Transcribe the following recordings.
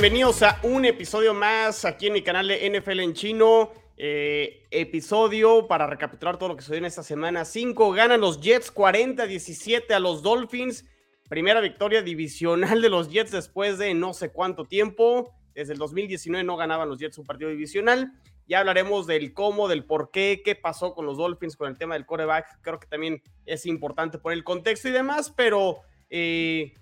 Bienvenidos a un episodio más aquí en mi canal de NFL en chino. Eh, episodio para recapitular todo lo que sucedió en esta semana. 5 ganan los Jets 40-17 a los Dolphins. Primera victoria divisional de los Jets después de no sé cuánto tiempo. Desde el 2019 no ganaban los Jets un partido divisional. Ya hablaremos del cómo, del por qué, qué pasó con los Dolphins con el tema del coreback. Creo que también es importante por el contexto y demás, pero eh,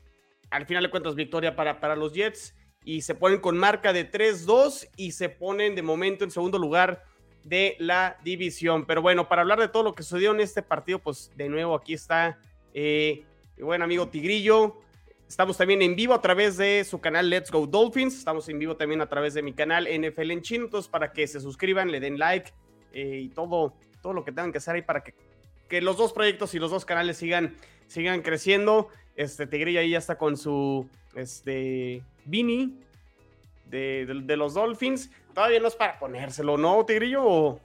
al final de cuentas victoria para, para los Jets y se ponen con marca de 3-2 y se ponen de momento en segundo lugar de la división. Pero bueno, para hablar de todo lo que sucedió en este partido, pues de nuevo aquí está eh, mi buen amigo Tigrillo. Estamos también en vivo a través de su canal Let's Go Dolphins. Estamos en vivo también a través de mi canal NFL en chino. Entonces, para que se suscriban, le den like eh, y todo, todo lo que tengan que hacer ahí para que, que los dos proyectos y los dos canales sigan, sigan creciendo. Este Tigrillo ahí ya está con su este, Vini de, los Dolphins. Todavía no es para ponérselo, ¿no, Tigrillo? O,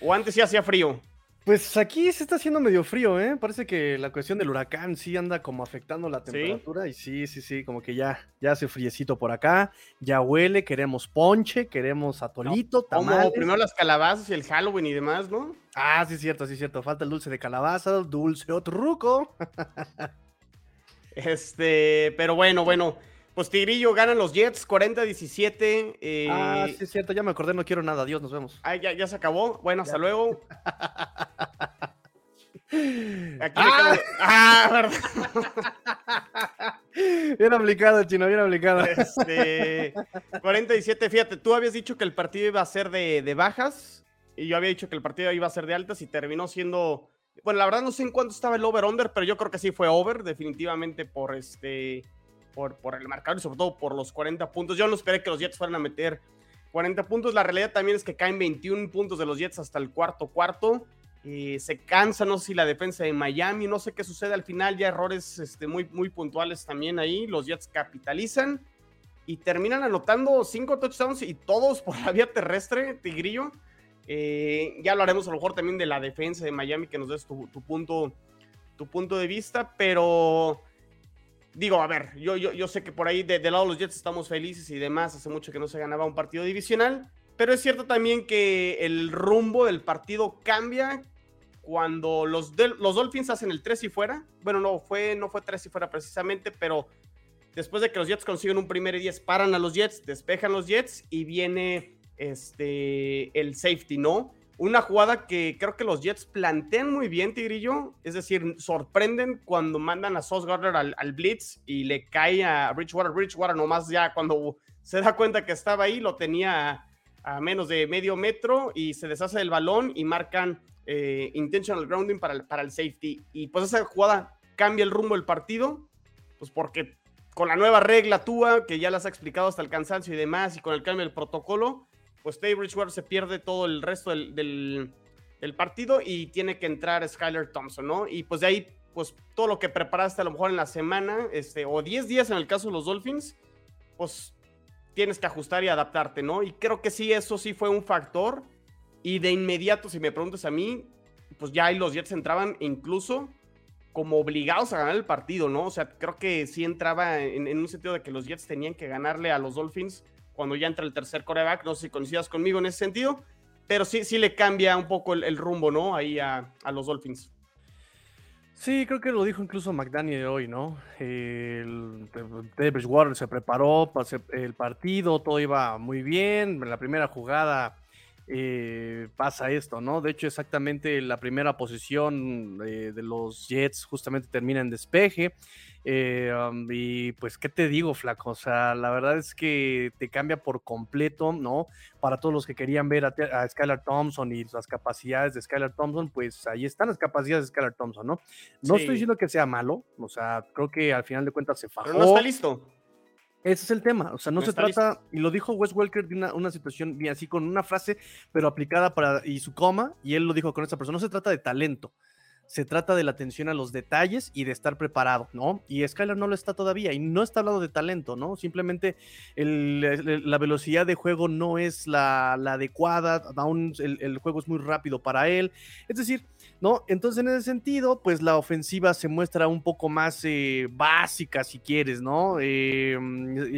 o antes sí hacía frío. Pues aquí se está haciendo medio frío, ¿eh? Parece que la cuestión del huracán sí anda como afectando la temperatura. Y sí, sí, sí, como que ya, ya hace friecito por acá, ya huele, queremos ponche, queremos atolito, Como primero las calabazas y el Halloween y demás, ¿no? Ah, sí, cierto, sí, cierto. Falta el dulce de calabaza, dulce otro ruco. este, pero bueno, bueno. Pues Tigrillo ganan los Jets 40-17. Eh... Ah, sí, es cierto, ya me acordé, no quiero nada. Adiós, nos vemos. Ah, ya, ya se acabó. Bueno, hasta luego. Aquí ah, ah verdad. bien aplicado, chino, bien aplicado. Este, 47, fíjate, tú habías dicho que el partido iba a ser de, de, bajas y yo había dicho que el partido iba a ser de altas y terminó siendo. Bueno, la verdad no sé en cuánto estaba el over-under, pero yo creo que sí fue over, definitivamente por este por, el marcador y sobre todo por los 40 puntos. Yo no esperé que los Jets fueran a meter 40 puntos. La realidad también es que caen 21 puntos de los Jets hasta el cuarto cuarto. Eh, se cansa, no sé si la defensa de Miami, no sé qué sucede al final, ya errores este, muy, muy puntuales también ahí. Los Jets capitalizan y terminan anotando cinco touchdowns y todos por la vía terrestre, Tigrillo. Eh, ya hablaremos a lo mejor también de la defensa de Miami, que nos des tu punto, tu punto de vista, pero digo, a ver, yo, yo, yo sé que por ahí de, lado de los Jets estamos felices y demás, hace mucho que no se ganaba un partido divisional, pero es cierto también que el rumbo del partido cambia cuando los, los Dolphins hacen el 3 y fuera. Bueno, no fue, no fue 3 y fuera precisamente, pero después de que los Jets consiguen un primer y 10, paran a los Jets, despejan los Jets y viene este, el safety, ¿no? Una jugada que creo que los Jets plantean muy bien, Tigrillo. Es decir, sorprenden cuando mandan a Sauce Gardner al, Blitz y le cae a Bridgewater. Bridgewater nomás ya cuando se da cuenta que estaba ahí, lo tenía a, menos de medio metro y se deshace del balón y marcan eh, intentional grounding para el, para el safety. Y pues esa jugada cambia el rumbo del partido, pues porque con la nueva regla TUA, que ya las ha explicado hasta el cansancio y demás, y con el cambio del protocolo, pues Teddy Bridgewater se pierde todo el resto del, partido y tiene que entrar Skyler Thompson, ¿no? Y pues de ahí, pues todo lo que preparaste a lo mejor en la semana, este, o 10 días en el caso de los Dolphins, pues tienes que ajustar y adaptarte, ¿no? Y creo que sí, eso sí fue un factor. Y de inmediato, si me preguntas a mí, pues ya ahí los Jets entraban incluso como obligados a ganar el partido, ¿no? O sea, creo que sí entraba en, en un sentido de que los Jets tenían que ganarle a los Dolphins cuando ya entra el tercer coreback. No sé si coincidas conmigo en ese sentido, pero sí, sí le cambia un poco el, rumbo, ¿no? Ahí a, los Dolphins. Sí, creo que lo dijo incluso McDaniel hoy, ¿no? El, el Bridgewater se preparó para el partido, todo iba muy bien. En la primera jugada eh, pasa esto, ¿no? De hecho, exactamente la primera posición eh, de los Jets justamente termina en despeje. Eh, y pues, ¿qué te digo, flaco? O sea, la verdad es que te cambia por completo, ¿no? Para todos los que querían ver a, Skylar Thompson y las capacidades de Skylar Thompson, pues ahí están las capacidades de Skylar Thompson, ¿no? No estoy diciendo que sea malo, o sea, creo que al final de cuentas se fajó. Pero no está listo. Ese es el tema, o sea, no, se trata, y lo dijo Wes Welker de una, una, situación bien así, con una frase, pero aplicada para, y su coma, y él lo dijo con esa persona, no se trata de talento, se trata de la atención a los detalles y de estar preparado, ¿no? Y Skylar no lo está todavía y no está hablando de talento, ¿no? Simplemente la velocidad de juego no es la, adecuada, aún el, juego es muy rápido para él. Es decir, ¿no? Entonces, en ese sentido, pues la ofensiva se muestra un poco más eh, básica, si quieres, ¿no? Eh,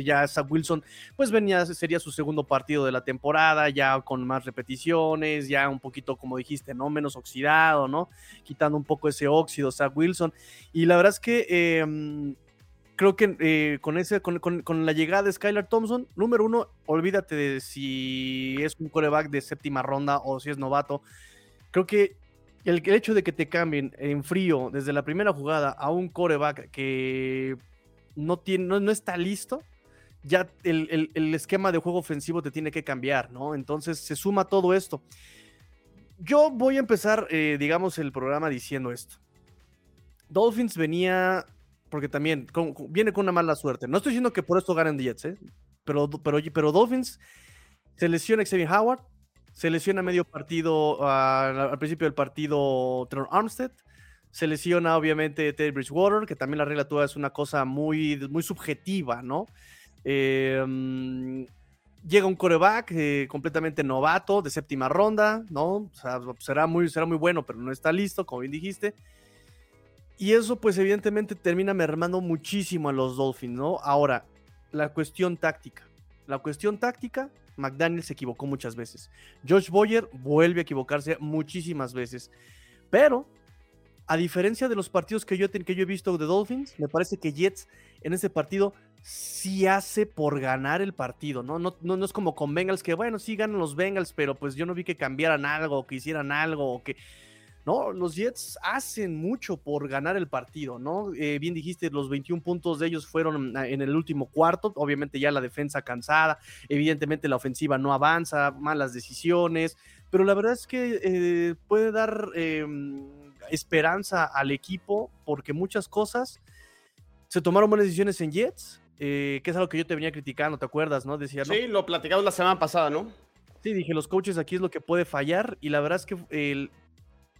ya Zach Wilson, pues venía, sería su segundo partido de la temporada, ya con más repeticiones, ya un poquito, como dijiste, ¿no? Menos oxidado, ¿no? Quitando un poco ese óxido, Zach Wilson. Y la verdad es que em, creo que eh, con, ese, con, la llegada de Skylar Thompson, número uno, olvídate de si es un coreback de séptima ronda o si es novato. Creo que el, hecho de que te cambien en frío desde la primera jugada a un coreback que no, tiene, no, está listo, ya el, esquema de juego ofensivo te tiene que cambiar, ¿no? Entonces se suma todo esto. Yo voy a empezar, eh, digamos, el programa diciendo esto. Dolphins venía, porque también viene con una mala suerte. No estoy diciendo que por esto ganen Jets, ¿eh? Pero, pero, pero Dolphins se lesiona Xavier Howard, se lesiona medio partido al principio del partido Trevor Armstead. Se lesiona obviamente Teddy Bridgewater, que también la regla toda es una cosa muy, muy subjetiva, ¿no? Em, llega un coreback eh, completamente novato, de séptima ronda, ¿no? O sea, será muy, será muy bueno, pero no está listo, como bien dijiste. Y eso, pues, evidentemente termina mermando muchísimo a los Dolphins, ¿no? Ahora, la cuestión táctica. La cuestión táctica McDaniel se equivocó muchas veces. Josh Boyer vuelve a equivocarse muchísimas veces. Pero, a diferencia de los partidos que yo, que yo he visto de Dolphins, me parece que Jets en ese partido sí hace por ganar el partido, ¿no? No, no, es como con Bengals que, bueno, sí ganan los Bengals, pero pues yo no vi que cambiaran algo, que hicieran algo, o que ¿no? Los Jets hacen mucho por ganar el partido, ¿no? Eh, bien dijiste, los 21 puntos de ellos fueron en el último cuarto, obviamente ya la defensa cansada, evidentemente la ofensiva no avanza, malas decisiones, pero la verdad es que eh, puede dar em, esperanza al equipo porque muchas cosas se tomaron buenas decisiones en Jets, eh, que es algo que yo te venía criticando, ¿te acuerdas, no? Decía, Sí, lo platicamos la semana pasada, ¿no? Sí, dije, los coaches aquí es lo que puede fallar y la verdad es que el,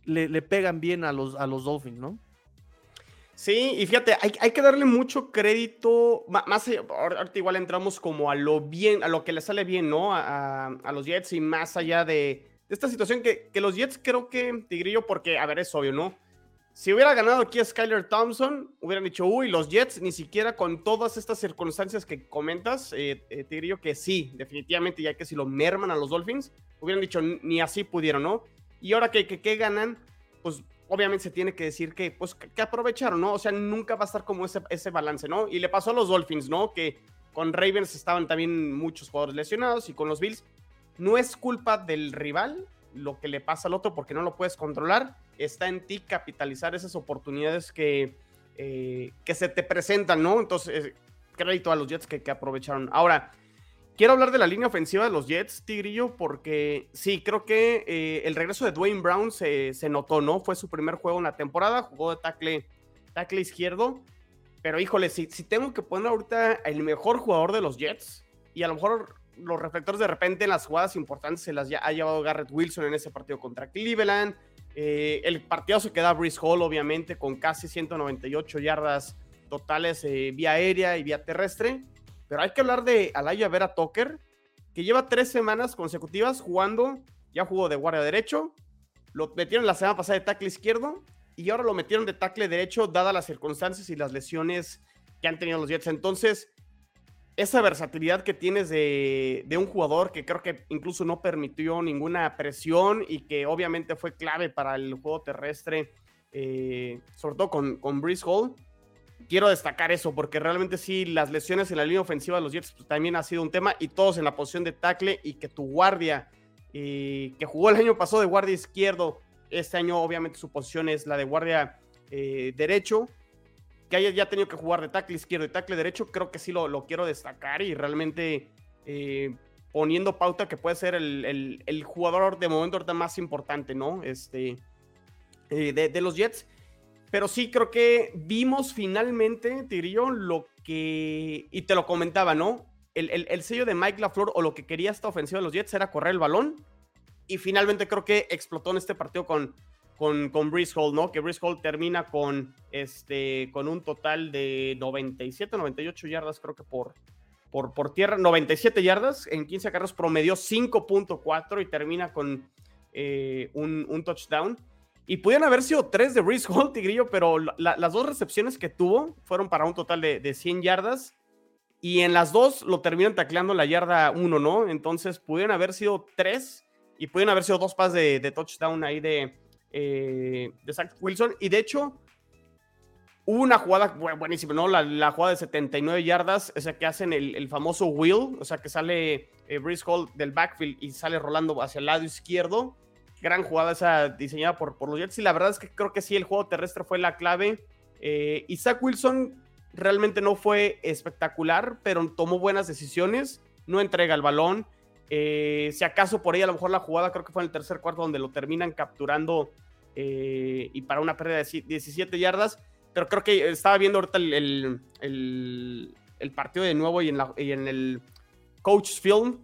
le, pegan bien a los, a los Dolphins, ¿no? Sí, y fíjate, hay, que darle mucho crédito, más, ahorita igual entramos como a lo bien, a lo que le sale bien, ¿no? A, los Jets y más allá de, esta situación que, que, los Jets creo que, Tigrillo, porque, a ver, es obvio, ¿no? Si hubiera ganado aquí a Skyler Thompson, hubieran dicho, uy, los Jets, ni siquiera con todas estas circunstancias que comentas, eh, eh, Tigrillo, que sí, definitivamente, ya que si lo merman a los Dolphins, hubieran dicho, ni así pudieron, ¿no? Y ahora que, que, ganan, pues obviamente se tiene que decir que, pues, que, aprovecharon, ¿no? O sea, nunca va a estar como ese, ese balance, ¿no? Y le pasó a los Dolphins, ¿no? Que con Ravens estaban también muchos jugadores lesionados y con los Bills. No es culpa del rival lo que le pasa al otro porque no lo puedes controlar. Está en ti capitalizar esas oportunidades que, eh, que se te presentan, ¿no? Entonces, crédito a los Jets que, aprovecharon. Ahora, Quiero hablar de la línea ofensiva de los Jets, Tigrillo, porque sí, creo que eh, el regreso de Dwayne Brown se, notó, ¿no? Fue su primer juego en la temporada, jugó de tackle, tackle izquierdo. Pero híjole, si, si tengo que poner ahorita el mejor jugador de los Jets, y a lo mejor los reflectores de repente en las jugadas importantes se las ha llevado Garrett Wilson en ese partido contra Cleveland. Eh, el partido se queda Brice Hall, obviamente, con casi 198 yardas totales eh, vía aérea y vía terrestre. Pero hay que hablar de Alaya Vera Tucker, que lleva tres semanas consecutivas jugando, ya jugó de guardia derecho, lo metieron la semana pasada de tackle izquierdo y ahora lo metieron de tackle derecho, dadas las circunstancias y las lesiones que han tenido los Jets. Entonces, esa versatilidad que tienes de, un jugador que creo que incluso no permitió ninguna presión y que obviamente fue clave para el juego terrestre, eh, sobre todo con, con Hall, quiero destacar eso, porque realmente sí, las lesiones en la línea ofensiva de los Jets pues, también ha sido un tema, y todos en la posición de tackle, y que tu guardia, eh, que jugó el año pasado de guardia izquierdo, este año obviamente su posición es la de guardia eh, derecho, que haya ya tenido que jugar de tackle izquierdo y tackle derecho, creo que sí lo, quiero destacar y realmente eh, poniendo pauta que puede ser el, el, jugador de momento más importante, ¿no? Este, de, de los Jets. Pero sí creo que vimos finalmente, Tigrillo, lo que. Y te lo comentaba, ¿no? El, sello de Mike LaFleur o lo que quería esta ofensiva de los Jets era correr el balón. Y finalmente creo que explotó en este partido con, con, con Hall, ¿no? Que Brice Hall termina con, este, con un total de 97, 98 yardas, creo que por, por, por tierra, 97 yardas en 15 carros, promedió 5.4 y termina con eh, un, touchdown. Y pudieron haber sido tres de Brice Hall, Tigrillo, pero las dos recepciones que tuvo fueron para un total de, de 100 yardas. Y en las dos lo terminan tacleando la yarda 1, ¿no? Entonces pudieron haber sido tres y pudieron haber sido dos pases de touchdown ahí de, eh, de Zach Wilson. Y de hecho, hubo una jugada buenísima, ¿no? La, jugada de 79 yardas, o sea, que hacen el, famoso wheel, o sea, que sale eh, Brice Hall del backfield y sale rolando hacia el lado izquierdo. Gran jugada esa diseñada por, por los Jets. Y la verdad es que creo que sí, el juego terrestre fue la clave. Eh, Wilson realmente no fue espectacular, pero tomó buenas decisiones. No entrega el balón. Eh, si acaso por ahí a lo mejor la jugada creo que fue en el tercer cuarto donde lo terminan capturando eh, y para una pérdida de 17 yardas. Pero creo que estaba viendo ahorita el, el, partido de nuevo y en, la, y en el Coach Film.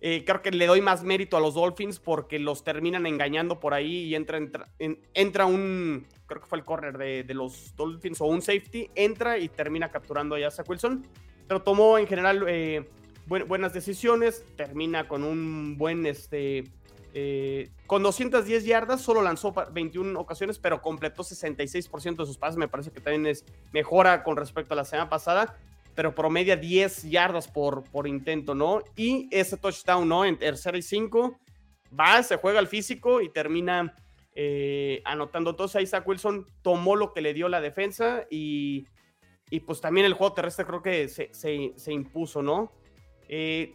Eh, creo que le doy más mérito a los Dolphins porque los terminan engañando por ahí y entra, entra, un, creo que fue el corner de, de, los Dolphins o un safety, entra y termina capturando a Zach Wilson. Pero tomó en general buenas decisiones, termina con un buen, este, eh, con 210 yardas, solo lanzó 21 ocasiones, pero completó 66% de sus pases, me parece que también es mejora con respecto a la semana pasada, pero promedia 10 yardas por, por intento, ¿no? Y ese touchdown, ¿no? En tercera y cinco, va, se juega al físico y termina eh, anotando. Entonces Zach Wilson tomó lo que le dio la defensa y, y pues también el juego terrestre creo que se, se impuso, ¿no? Eh,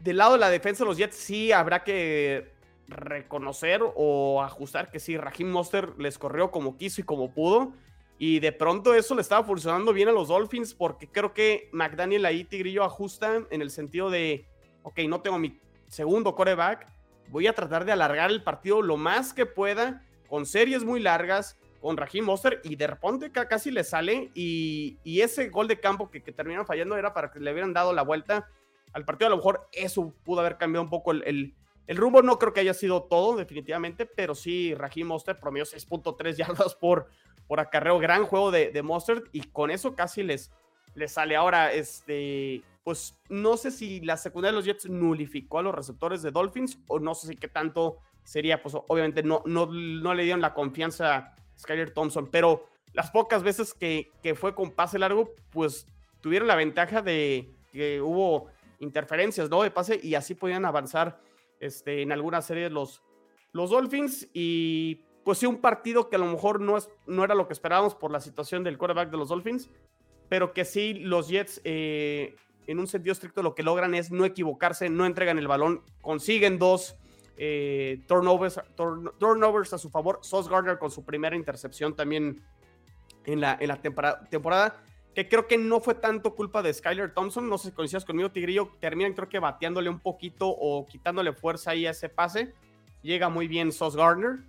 del lado de la defensa de los Jets sí habrá que reconocer o ajustar que sí, Raheem Monster les corrió como quiso y como pudo. Y de pronto eso le estaba funcionando bien a los Dolphins porque creo que McDaniel ahí Tigrillo ajusta en el sentido de, ok, no tengo mi segundo coreback, voy a tratar de alargar el partido lo más que pueda con series muy largas, con Raheem Monster y de repente casi le sale y, ese gol de campo que, terminaron fallando era para que le hubieran dado la vuelta al partido. A lo mejor eso pudo haber cambiado un poco el, rumbo. No creo que haya sido todo, definitivamente, pero sí, Raheem Monster promedio 6.3 yardas por, por acarreo. Gran juego de, de y con eso casi les, les sale. Ahora, este, pues no sé si la secundaria de los Jets nulificó a los receptores de Dolphins o no sé si qué tanto sería, pues obviamente no, no, no le dieron la confianza Skyler Thompson, pero las pocas veces que, que fue con pase largo, pues tuvieron la ventaja de que hubo interferencias, ¿no? De pase y así podían avanzar este, en alguna serie los, los Dolphins y pues sí un partido que a lo mejor no, es, no era lo que esperábamos por la situación del quarterback de los Dolphins, pero que sí los Jets eh, en un sentido estricto lo que logran es no equivocarse, no entregan el balón, consiguen dos eh, turnovers, turnovers a su favor, Sos Gardner con su primera intercepción también en la, en la temporada, temporada que creo que no fue tanto culpa de Skyler Thompson, no sé si coincidas conmigo, Tigrillo, terminan creo que bateándole un poquito o quitándole fuerza ahí a ese pase, llega muy bien Sos Gardner,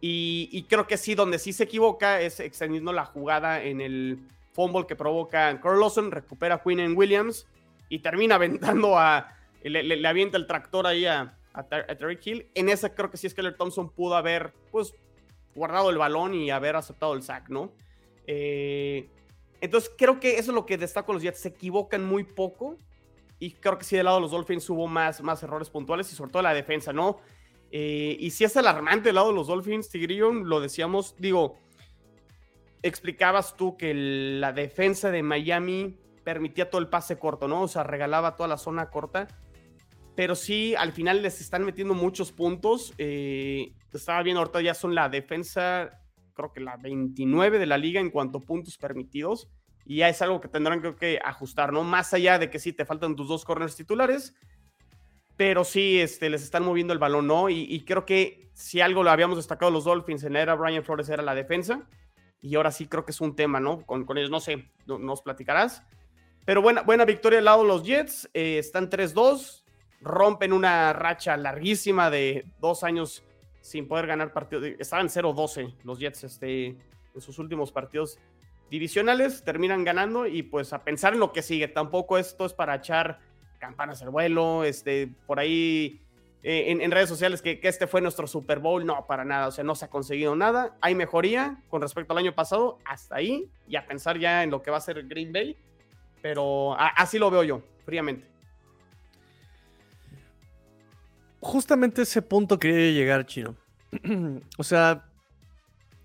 y, creo que sí, donde sí se equivoca es extendiendo la jugada en el fumble que provoca Carl Lawson, recupera a Quinn en Williams, y termina aventando a, le, avienta el tractor ahí a, a, Terry Hill, en esa creo que sí Skyler Thompson pudo haber, pues, guardado el balón y haber aceptado el sack, ¿no? Eh, entonces creo que eso es lo que destaco los Jets. Se equivocan muy poco. Y creo que sí, del lado de los Dolphins hubo más, más errores puntuales y sobre todo la defensa, ¿no? Eh, y sí es alarmante del lado de los Dolphins, Tigrillo, lo decíamos, digo, explicabas tú que la defensa de Miami permitía todo el pase corto, ¿no? O sea, regalaba toda la zona corta. Pero sí, al final les están metiendo muchos puntos. Eh, estaba viendo ahorita ya son la defensa creo que la 29 de la liga en cuanto a puntos permitidos. Y ya es algo que tendrán que ajustar, ¿no? Más allá de que sí te faltan tus dos corners titulares, pero sí este, les están moviendo el balón, ¿no? Y, creo que si algo lo habíamos destacado los Dolphins en la era Brian Flores era la defensa. Y ahora sí creo que es un tema, ¿no? Con, con ellos, no sé, nos platicarás. Pero buena, buena victoria al lado de los Jets. Eh, están 3-2. Rompen una racha larguísima de dos años sin poder ganar partidos. Estaban 0-12 los Jets este, en sus últimos partidos divisionales, terminan ganando y pues a pensar en lo que sigue. Tampoco esto es para echar campanas al vuelo, este, por ahí eh, en, redes sociales que, este fue nuestro Super Bowl. No, para nada. O sea, no se ha conseguido nada. Hay mejoría con respecto al año pasado. Hasta ahí. Y a pensar ya en lo que va a ser Green Bay. Pero así lo veo yo, fríamente. Justamente ese punto quería llegar, Chino. o sea,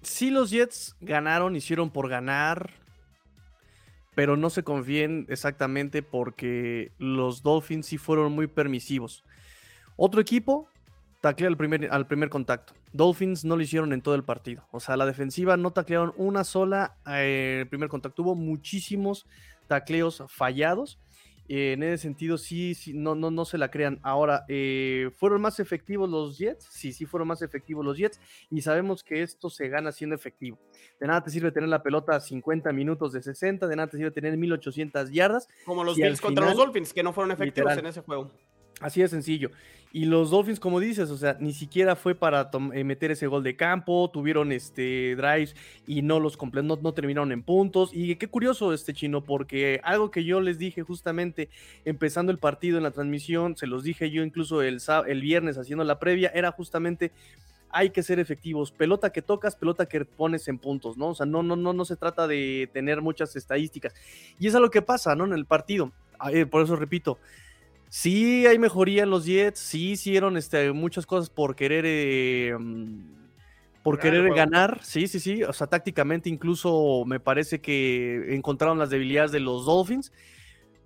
si los Jets ganaron, hicieron por ganar, pero no se confíen exactamente porque los Dolphins sí fueron muy permisivos. Otro equipo taclea al primer, al primer contacto. Dolphins no lo hicieron en todo el partido. O sea, la defensiva no taclearon una sola eh, el primer contacto. Hubo muchísimos tacleos fallados. En ese sentido, sí, sí, no, no, no se la crean. Ahora, eh, ¿fueron más efectivos los Jets? Sí, sí fueron más efectivos los Jets. Y sabemos que esto se gana siendo efectivo. De nada te sirve tener la pelota a 50 minutos de 60, de nada te sirve tener 1800 yardas. Como los Bills contra los Dolphins, que no fueron efectivos en ese juego. Así de sencillo. Y los Dolphins, como dices, o sea, ni siquiera fue para eh, meter ese gol de campo, tuvieron este drives y no los no, no, terminaron en puntos. Y qué curioso este chino, porque algo que yo les dije justamente empezando el partido en la transmisión, se los dije yo incluso el, el viernes haciendo la previa, era justamente hay que ser efectivos. Pelota que tocas, pelota que pones en puntos, ¿no? O sea, no, no, no, no se trata de tener muchas estadísticas. Y es lo que pasa, ¿no? En el partido. Ah, eh, por eso repito, Sí hay mejoría en los Jets, sí hicieron este, muchas cosas por querer, eh, mm, por querer ganar, sí, sí, sí, o sea, tácticamente incluso me parece que encontraron las debilidades de los Dolphins,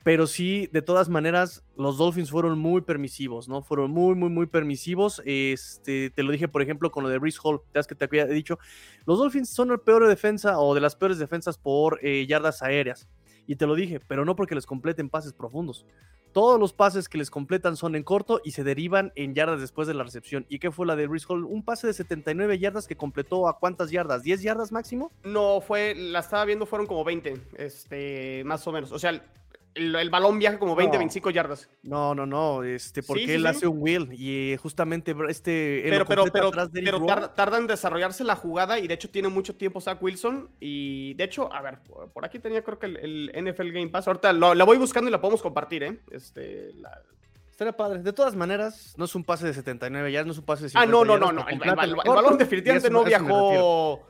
pero sí, de todas maneras, los Dolphins fueron muy permisivos, ¿no? Fueron muy, muy, muy permisivos. Este, te lo dije, por ejemplo, con lo de Brees Hall, ya es que te había dicho, los Dolphins son el peor defensa o de las peores defensas por eh, yardas aéreas. Y te lo dije, pero no porque les completen pases profundos. Todos los pases que les completan son en corto y se derivan en yardas después de la recepción. ¿Y qué fue la de Reese Hall? Un pase de 79 yardas que completó a cuántas yardas? ¿10 yardas máximo? No, fue, la estaba viendo, fueron como 20, este, más o menos. O sea, el, balón viaja como 20, 25 yardas. No, no, no, este, porque él hace un wheel y justamente este. Pero, pero, pero, pero tarda, en desarrollarse la jugada y de hecho tiene mucho tiempo Zach Wilson. Y de hecho, a ver, por aquí tenía creo que el, NFL Game Pass. Ahorita la voy buscando y la podemos compartir, ¿eh? Este, la, Estaría padre. De todas maneras, no es un pase de 79 yardas, no es un pase de 50 Ah, no, no, no, no. El, balón definitivamente no viajó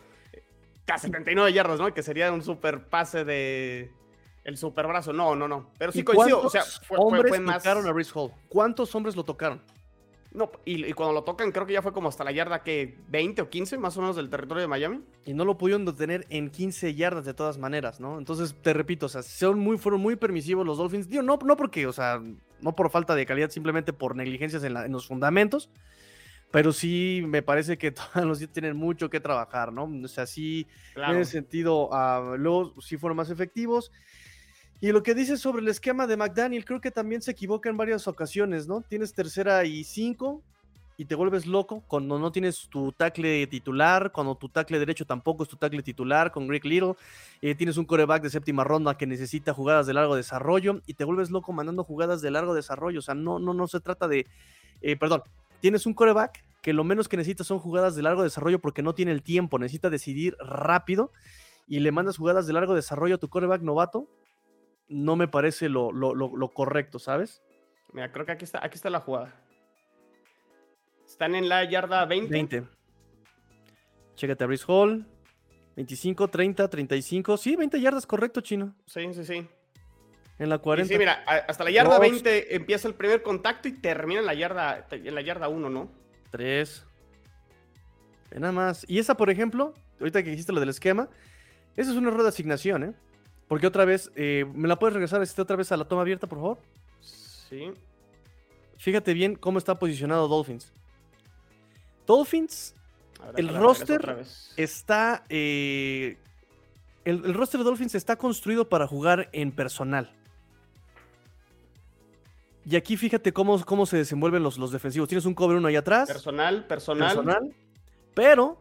a 79 yardas, ¿no? Que sería un super pase de el superbrazo. No, no, no. Pero sí coincido. O sea, fue, hombres fue, más... tocaron a Rhys Hall? ¿Cuántos hombres lo tocaron? No, y, cuando lo tocan, creo que ya fue como hasta la yarda que 20 o 15 más o menos del territorio de Miami. Y no lo pudieron detener en 15 yardas de todas maneras, ¿no? Entonces, te repito, o sea, son muy, fueron muy permisivos los Dolphins. Digo, no, no porque, o sea, no por falta de calidad, simplemente por negligencias en, en los fundamentos. Pero sí me parece que todos los días tienen mucho que trabajar, ¿no? O sea, sí, en ese sentido, uh, luego sí fueron más efectivos. Y lo que dices sobre el esquema de McDaniel, creo que también se equivoca en varias ocasiones, ¿no? Tienes tercera y cinco y te vuelves loco cuando no tienes tu tackle titular, cuando tu tackle derecho tampoco es tu tackle titular con Greg Little, eh, tienes un coreback de séptima ronda que necesita jugadas de largo desarrollo y te vuelves loco mandando jugadas de largo desarrollo. O sea, no, no, no se trata de, eh, perdón, tienes un coreback que lo menos que necesita son jugadas de largo desarrollo porque no tiene el tiempo, necesita decidir rápido y le mandas jugadas de largo desarrollo a tu coreback novato no me parece lo, correcto, ¿sabes? Mira, creo que aquí está, aquí está la jugada. Están en la yarda 20. 20. Chécate a Brice Hall. 25, 30, 35. Sí, 20 yardas, correcto, chino. Sí, sí, sí. En la 40. Sí, mira, hasta la yarda 20 empieza el primer contacto y termina en la yarda, en la yarda 1, ¿no? 3. Nada más. Y esa, por ejemplo, ahorita que dijiste lo del esquema, esa es una error de asignación, ¿eh? Porque otra vez, eh, ¿me la puedes regresar este, otra vez a la toma abierta, por favor? Sí. Fíjate bien cómo está posicionado Dolphins. Dolphins, el roster está. Eh, el, roster de Dolphins está construido para jugar en personal. Y aquí fíjate cómo, cómo se desenvuelven los, los defensivos. Tienes un cover uno ahí atrás. Personal, personal. Personal. Pero,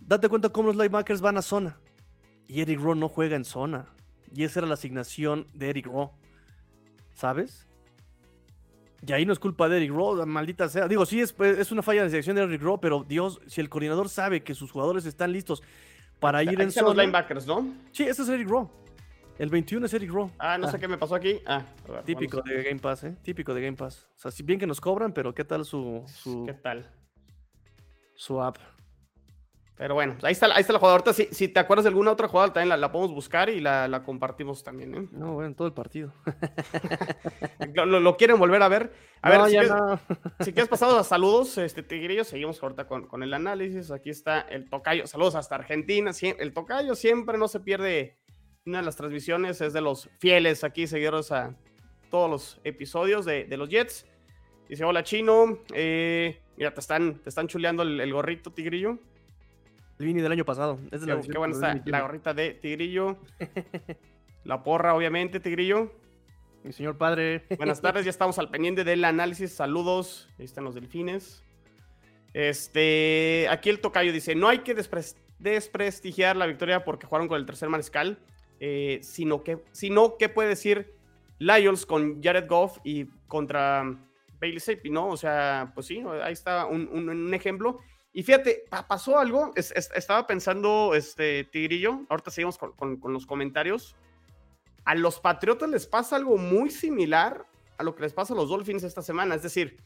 date cuenta cómo los linebackers van a zona. Y Eric Rowe no juega en zona. Y esa era la asignación de Eric Rowe. ¿Sabes? Y ahí no es culpa de Eric Rowe, maldita sea. Digo, sí, es, es una falla de selección de Eric Rowe, pero Dios, si el coordinador sabe que sus jugadores están listos para ir en zona. los linebackers, ¿no? Sí, ese es Eric Rowe. El 21 es Eric Rowe. Ah, no sé qué me pasó aquí. Ah, típico de Game Pass, ¿eh? Típico de Game Pass. O sea, si bien que nos cobran, pero ¿qué tal su. su ¿Qué tal? Su app. Pero bueno, ahí está, ahí está la jugada. Ahorita, si, si te acuerdas de alguna otra jugada, también la, podemos buscar y la, compartimos también. ¿eh? No, bueno, todo el partido. lo, quieren volver a ver? A ver, si, quieres, si quieres pasado a saludos, este Tigrillo, seguimos ahorita con, con, el análisis. Aquí está el Tocayo. Saludos hasta Argentina. El Tocayo siempre no se pierde una de las transmisiones, es de los fieles aquí, seguidores a todos los episodios de, de los Jets. Dice, hola Chino. Eh, mira, te están, te están chuleando el, el gorrito, Tigrillo. El Vini del año pasado. Es la qué, buena está la gorrita de Tigrillo. la porra, obviamente, Tigrillo. Mi señor padre. Buenas tardes, ya estamos al pendiente del análisis. Saludos. Ahí están los delfines. Este, aquí el tocayo dice: No hay que desprestigiar la victoria porque jugaron con el tercer mariscal, eh, sino que, sino que puede decir Lions con Jared Goff y contra Bailey Zappi, ¿no? O sea, pues sí, ahí está un, un ejemplo. Y fíjate, pasó algo, estaba pensando, este, Tigrillo, ahorita seguimos con, los comentarios. A los Patriotas les pasa algo muy similar a lo que les pasa a los Dolphins esta semana. Es decir,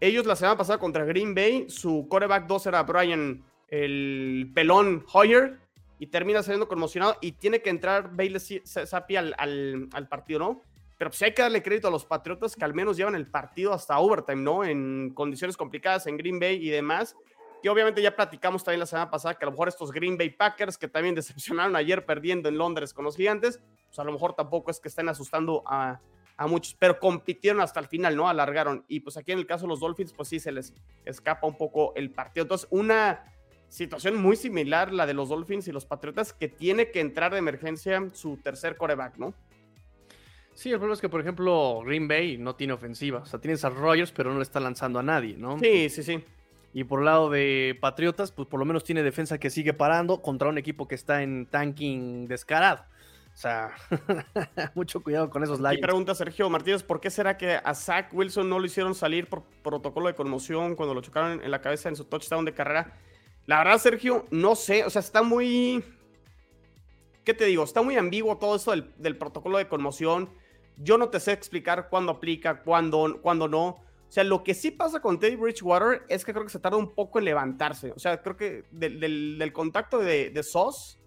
ellos la semana pasada contra Green Bay, su coreback 2 era Brian, el pelón Hoyer, y termina saliendo conmocionado y tiene que entrar Bailey Zappi al, al, partido, ¿no? Pero pues hay que darle crédito a los Patriotas que al menos llevan el partido hasta overtime, ¿no? En condiciones complicadas en Green Bay y demás que obviamente ya platicamos también la semana pasada, que a lo mejor estos Green Bay Packers, que también decepcionaron ayer perdiendo en Londres con los gigantes, pues a lo mejor tampoco es que estén asustando a, muchos, pero compitieron hasta el final, ¿no? Alargaron. Y pues aquí en el caso de los Dolphins, pues sí se les escapa un poco el partido. Entonces, una situación muy similar la de los Dolphins y los Patriotas, que tiene que entrar de emergencia su tercer coreback, ¿no? Sí, el problema es que, por ejemplo, Green Bay no tiene ofensiva. O sea, tienes a Rogers, pero no le está lanzando a nadie, ¿no? Sí, sí, sí. Y por el lado de Patriotas, pues por lo menos tiene defensa que sigue parando contra un equipo que está en tanking descarado. O sea, mucho cuidado con esos likes. Y pregunta Sergio Martínez, ¿por qué será que a Zach Wilson no lo hicieron salir por protocolo de conmoción cuando lo chocaron en la cabeza en su touchdown de carrera? La verdad, Sergio, no sé, o sea, está muy... ¿Qué te digo? Está muy ambiguo todo esto del, del protocolo de conmoción. Yo no te sé explicar cuándo aplica, cuándo, cuándo no. O sea, lo que sí pasa con Teddy Bridgewater es que creo que se tarda un poco en levantarse. O sea, creo que del, contacto de, de Sos,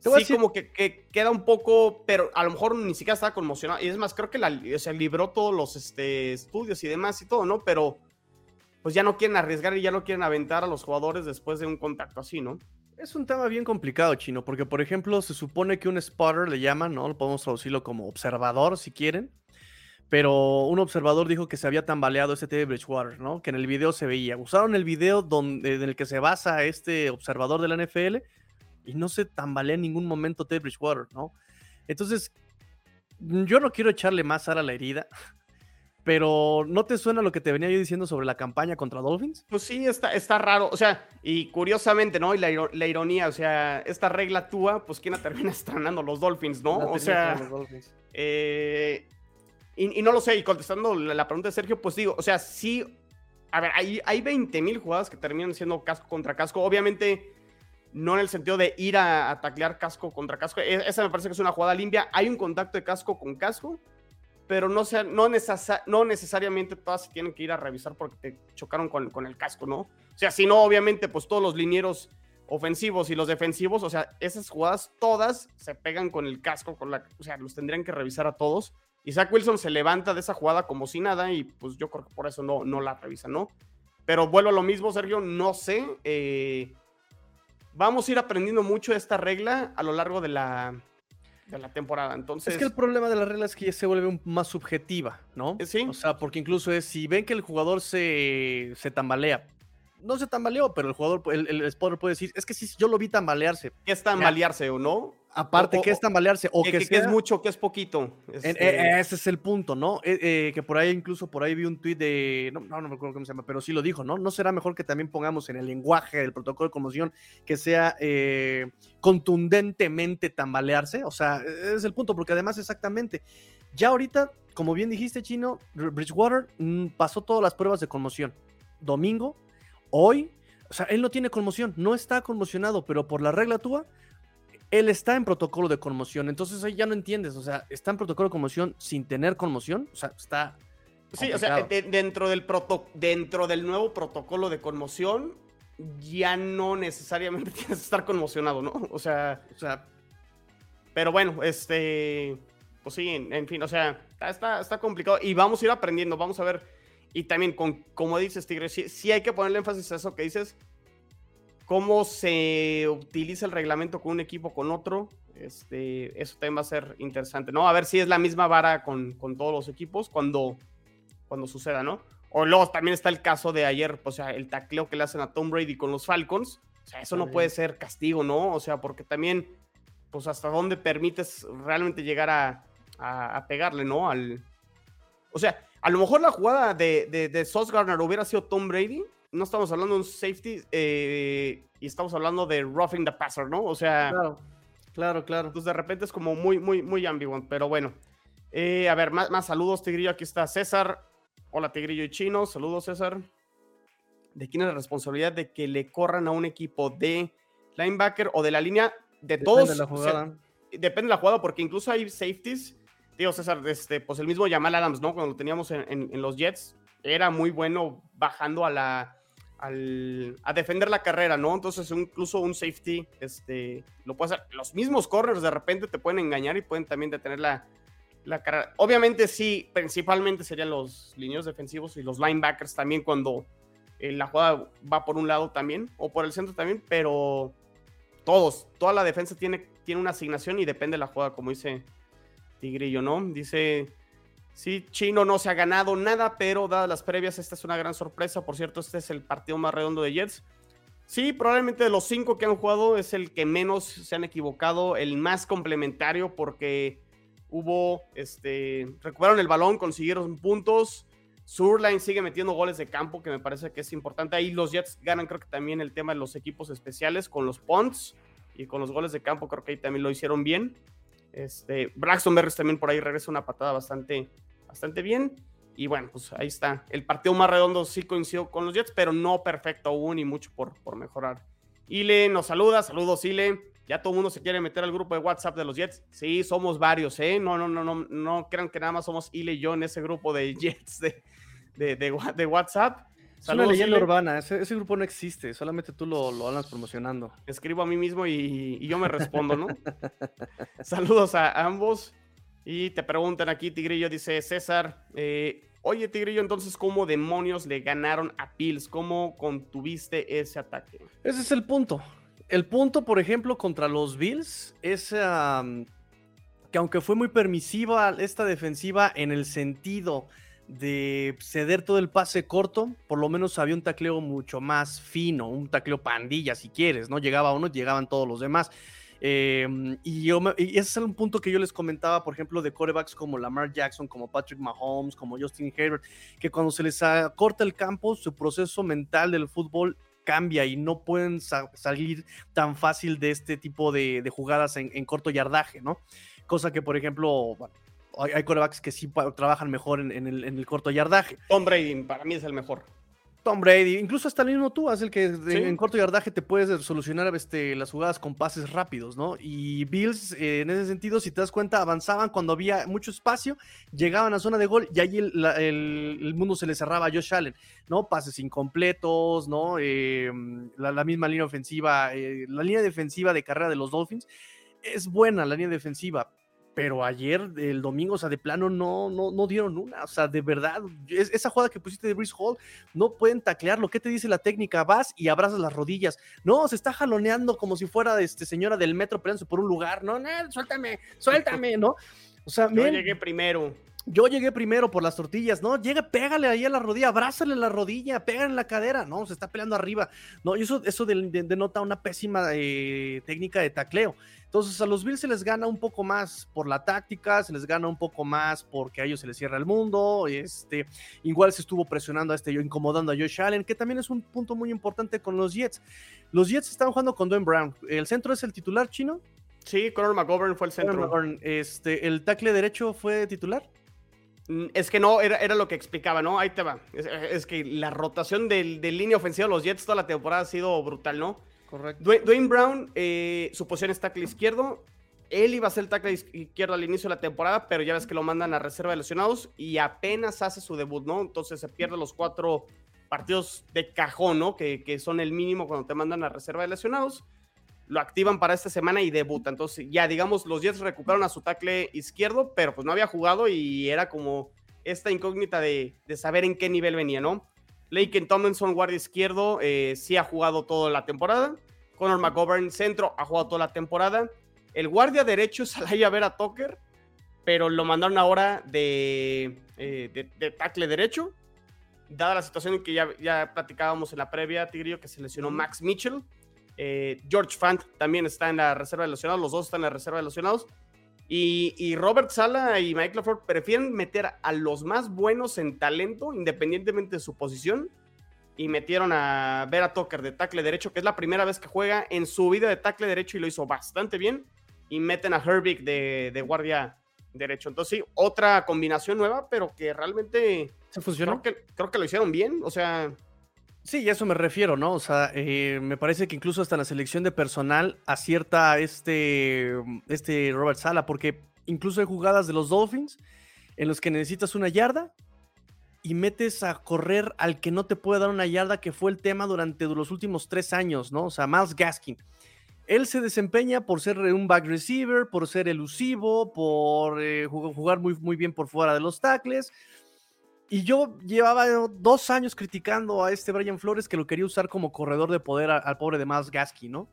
sí como que, queda un poco, pero a lo mejor ni siquiera estaba conmocionado. Y es más, creo que la, o sea, libró todos los este, estudios y demás y todo, ¿no? Pero pues ya no quieren arriesgar y ya no quieren aventar a los jugadores después de un contacto así, ¿no? Es un tema bien complicado, Chino, porque por ejemplo se supone que un spotter le llaman, ¿no? Lo podemos traducirlo como observador si quieren pero un observador dijo que se había tambaleado ese Teddy Bridgewater, ¿no? Que en el video se veía. Usaron el video donde, en el que se basa este observador de la NFL y no se tambalea en ningún momento Teddy Bridgewater, ¿no? Entonces, yo no quiero echarle más sal a la herida, pero ¿no te suena lo que te venía yo diciendo sobre la campaña contra Dolphins? Pues sí, está, está raro. O sea, y curiosamente, ¿no? Y la, ironía, o sea, esta regla actúa, pues ¿quién la termina estrenando? Los Dolphins, ¿no? o sea, eh, y, no lo sé, y contestando la, pregunta de Sergio, pues digo, o sea, sí, a ver, hay, hay 20 mil jugadas que terminan siendo casco contra casco. Obviamente, no en el sentido de ir a, taclear casco contra casco. E, esa me parece que es una jugada limpia. Hay un contacto de casco con casco, pero no, sea, no, no necesariamente todas se tienen que ir a revisar porque te chocaron con, con el casco, ¿no? O sea, si no, obviamente, pues todos los linieros ofensivos y los defensivos, o sea, esas jugadas todas se pegan con el casco, con la, o sea, los tendrían que revisar a todos. Isaac Wilson se levanta de esa jugada como si nada y pues yo creo que por eso no, no la revisa, ¿no? Pero vuelvo a lo mismo, Sergio, no sé. Eh, vamos a ir aprendiendo mucho esta regla a lo largo de la, de la temporada. Entonces, es que el problema de la regla es que ya se vuelve más subjetiva, ¿no? Eh, sí. O sea, porque incluso es si ven que el jugador se, se tambaleea, no se tambaleó, pero el jugador, el, el spoiler puede decir, es que si yo lo vi tambalearse. ¿Qué es tambalearse o no? Aparte, que es tambalearse o que, es mucho, que es poquito. Este ese es el punto, ¿no? Eh, eh, que por ahí, incluso por ahí vi un tuit de. No, no, me acuerdo cómo se llama, pero sí lo dijo, ¿no? ¿No será mejor que también pongamos en el lenguaje del protocolo de conmoción que sea eh, contundentemente tambalearse? O sea, ese es el punto, porque además, exactamente. Ya ahorita, como bien dijiste, Chino, Bridgewater mm, pasó todas las pruebas de conmoción. Domingo, hoy, o sea, él no tiene conmoción, no está conmocionado, pero por la regla tuya él está en protocolo de conmoción, entonces ahí ya no entiendes, o sea, está en protocolo de conmoción sin tener conmoción, o sea, está... Sí, o sea, dentro, del proto dentro del nuevo protocolo de conmoción, ya no necesariamente tienes que estar conmocionado, ¿no? O sea, o sea, pero bueno, este, pues sí, en, fin, o sea, está, está, complicado y vamos a ir aprendiendo, vamos a ver, y también con, como dices, Tigre, sí, sí hay que ponerle énfasis a eso que dices, cómo se utiliza el reglamento con un equipo con otro. Este, eso también va a ser interesante, ¿no? A ver si es la misma vara con, todos los equipos cuando, cuando suceda, ¿no? O luego también está el caso de ayer, o sea, el tacleo que le hacen a Tom Brady con los Falcons. O sea, eso no puede ser castigo, ¿no? O sea, porque también, pues hasta dónde permites realmente llegar a, a, pegarle, ¿no? Al... O sea, a lo mejor la jugada de, de, de Sauce Gardner hubiera sido Tom Brady no estamos hablando de un safety eh, y estamos hablando de roughing the passer, ¿no? O sea. Claro, claro, claro. Entonces de repente es como muy, muy, muy ambiguo, pero bueno. Eh, a ver, más, más saludos, Tigrillo. Aquí está César. Hola, Tigrillo y Chino. Saludos, César. ¿De quién es la responsabilidad de que le corran a un equipo de linebacker o de la línea? De todos. Depende de la jugada. depende de la jugada, porque incluso hay safeties. Tío César, este, pues el mismo Jamal Adams, ¿no? Cuando lo teníamos en los Jets, era muy bueno bajando a la, a defender la carrera, ¿no? Entonces, incluso un safety, este, lo puede hacer. Los mismos corners de repente te pueden engañar y pueden también detener la, la carrera. Obviamente, sí, principalmente serían los líneos defensivos y los linebackers también cuando eh, la jugada va por un lado también o por el centro también, pero todos, toda la defensa tiene, tiene una asignación y depende de la jugada, como dice Tigrillo, ¿no? Dice Sí, Chino no se ha ganado nada, pero dadas las previas, esta es una gran sorpresa. Por cierto, este es el partido más redondo de Jets. Sí, probablemente de los cinco que han jugado es el que menos se han equivocado, el más complementario porque hubo, este, recuperaron el balón, consiguieron puntos. Surline sigue metiendo goles de campo, que me parece que es importante. Ahí los Jets ganan, creo que también el tema de los equipos especiales con los punts y con los goles de campo, creo que ahí también lo hicieron bien. Este, Braxton Berries también por ahí regresa una patada bastante, bastante bien. Y bueno, pues ahí está. El partido más redondo sí coincidió con los Jets, pero no perfecto aún y mucho por, por mejorar. Ile nos saluda, saludos Ile. Ya todo el mundo se quiere meter al grupo de WhatsApp de los Jets. Sí, somos varios, ¿eh? No, no, no, no, no crean que nada más somos Ile y yo en ese grupo de Jets de, de, de WhatsApp. Es una leyenda urbana, ese, grupo no existe, solamente tú lo, lo andas promocionando. Escribo a mí mismo y, yo me respondo, ¿no? Saludos a ambos. Y te preguntan aquí, Tigrillo, dice César, eh, oye Tigrillo, entonces, ¿cómo demonios le ganaron a Pills? ¿Cómo contuviste ese ataque? Ese es el punto. El punto, por ejemplo, contra los Bills es que aunque fue muy permisiva esta defensiva en el sentido de ceder todo el pase corto, por lo menos había un tacleo mucho más fino, un tacleo pandilla si quieres, ¿no? Llegaba uno, llegaban todos los demás. Em, y, yo ese es un punto que yo les comentaba, por ejemplo, de corebacks como Lamar Jackson, como Patrick Mahomes, como Justin Herbert, que cuando se les corta el campo, su proceso mental del fútbol cambia y no pueden salir tan fácil de este tipo de, jugadas en, corto yardaje, ¿no? Cosa que, por ejemplo, hay, corebacks que sí trabajan mejor en, el, corto yardaje. Tom Brady para mí es el mejor. Tom Brady, incluso hasta el mismo tú, es el que en corto yardaje te puedes solucionar este, las jugadas con pases rápidos, ¿no? Y Bills, eh, en ese sentido, si te das cuenta, avanzaban cuando había mucho espacio, llegaban a zona de gol y ahí el, mundo se le cerraba a Josh Allen, ¿no? Pases incompletos, ¿no? Em, la, misma línea ofensiva, eh, la línea defensiva de carrera de los Dolphins es buena, la línea defensiva, pero ayer, el domingo, o sea, de plano no, no, no dieron una. O sea, de verdad, esa jugada que pusiste de Brice Hall, no pueden taclear. Lo que te dice la técnica? Vas y abrazas las rodillas. No, se está jaloneando como si fuera este, señora del metro peleándose por un lugar. No, no, suéltame, suéltame, ¿no? O sea, Yo llegué primero. Yo llegué primero por las tortillas, ¿no? Llega, pégale ahí a la rodilla, abrázale la rodilla, pégale en la cadera, ¿no? Se está peleando arriba, ¿no? Y eso, eso denota una pésima eh, técnica de tacleo. Entonces a los Bills se les gana un poco más por la táctica, se les gana un poco más porque a ellos se les cierra el mundo. Este, igual se estuvo presionando a este, incomodando a Josh Allen, que también es un punto muy importante con los Jets. Los Jets están jugando con Dwayne Brown. ¿El centro es el titular chino? Sí, Conor McGovern fue el centro. Este, ¿El tackle derecho fue titular? Mm, es que no, era, era lo que explicaba, ¿no? Ahí te va. Es, que la rotación de línea ofensiva de los Jets toda la temporada ha sido brutal, ¿no? correcto. Dwayne, Brown, eh, su posición es tackle izquierdo. Él iba a ser el tackle izquierdo al inicio de la temporada, pero ya ves que lo mandan a reserva de lesionados y apenas hace su debut, ¿no? Entonces se pierde los cuatro partidos de cajón, ¿no? Que, que son el mínimo cuando te mandan a reserva de lesionados. Lo activan para esta semana y debuta. Entonces ya, digamos, los Jets recuperaron a su tackle izquierdo, pero pues no había jugado y era como esta incógnita de, de saber en qué nivel venía, ¿no? Laken Tomlinson, guardia izquierdo, eh, sí ha jugado toda la temporada. Conor McGovern, centro, ha jugado toda la temporada. El guardia derecho es Alaya Vera Tucker, pero lo mandaron ahora de, eh, de, tackle derecho. Dada la situación en que ya, ya platicábamos en la previa, Tigrillo, que se lesionó Max Mitchell. Eh, George Fant también está en la reserva de lesionados, los dos están en la reserva de lesionados. Y, Robert Sala y Mike LaFleur prefieren meter a los más buenos en talento, independientemente de su posición. Y metieron a Vera Tucker de tackle derecho, que es la primera vez que juega en su vida de tackle derecho y lo hizo bastante bien. Y meten a Herbig de, guardia derecho. Entonces, sí, otra combinación nueva, pero que realmente. ¿Se funcionó? Creo que, creo que lo hicieron bien. O sea, Sí, a eso me refiero, ¿no? O sea, eh, me parece que incluso hasta la selección de personal acierta este, este Robert Sala, porque incluso hay jugadas de los Dolphins en los que necesitas una yarda y metes a correr al que no te puede dar una yarda, que fue el tema durante los últimos tres años, ¿no? O sea, Miles Gaskin. Él se desempeña por ser un back receiver, por ser elusivo, por eh, jugar muy, muy bien por fuera de los tackles y yo llevaba dos años criticando a este Brian Flores que lo quería usar como corredor de poder al pobre de Miles Gasky, ¿no?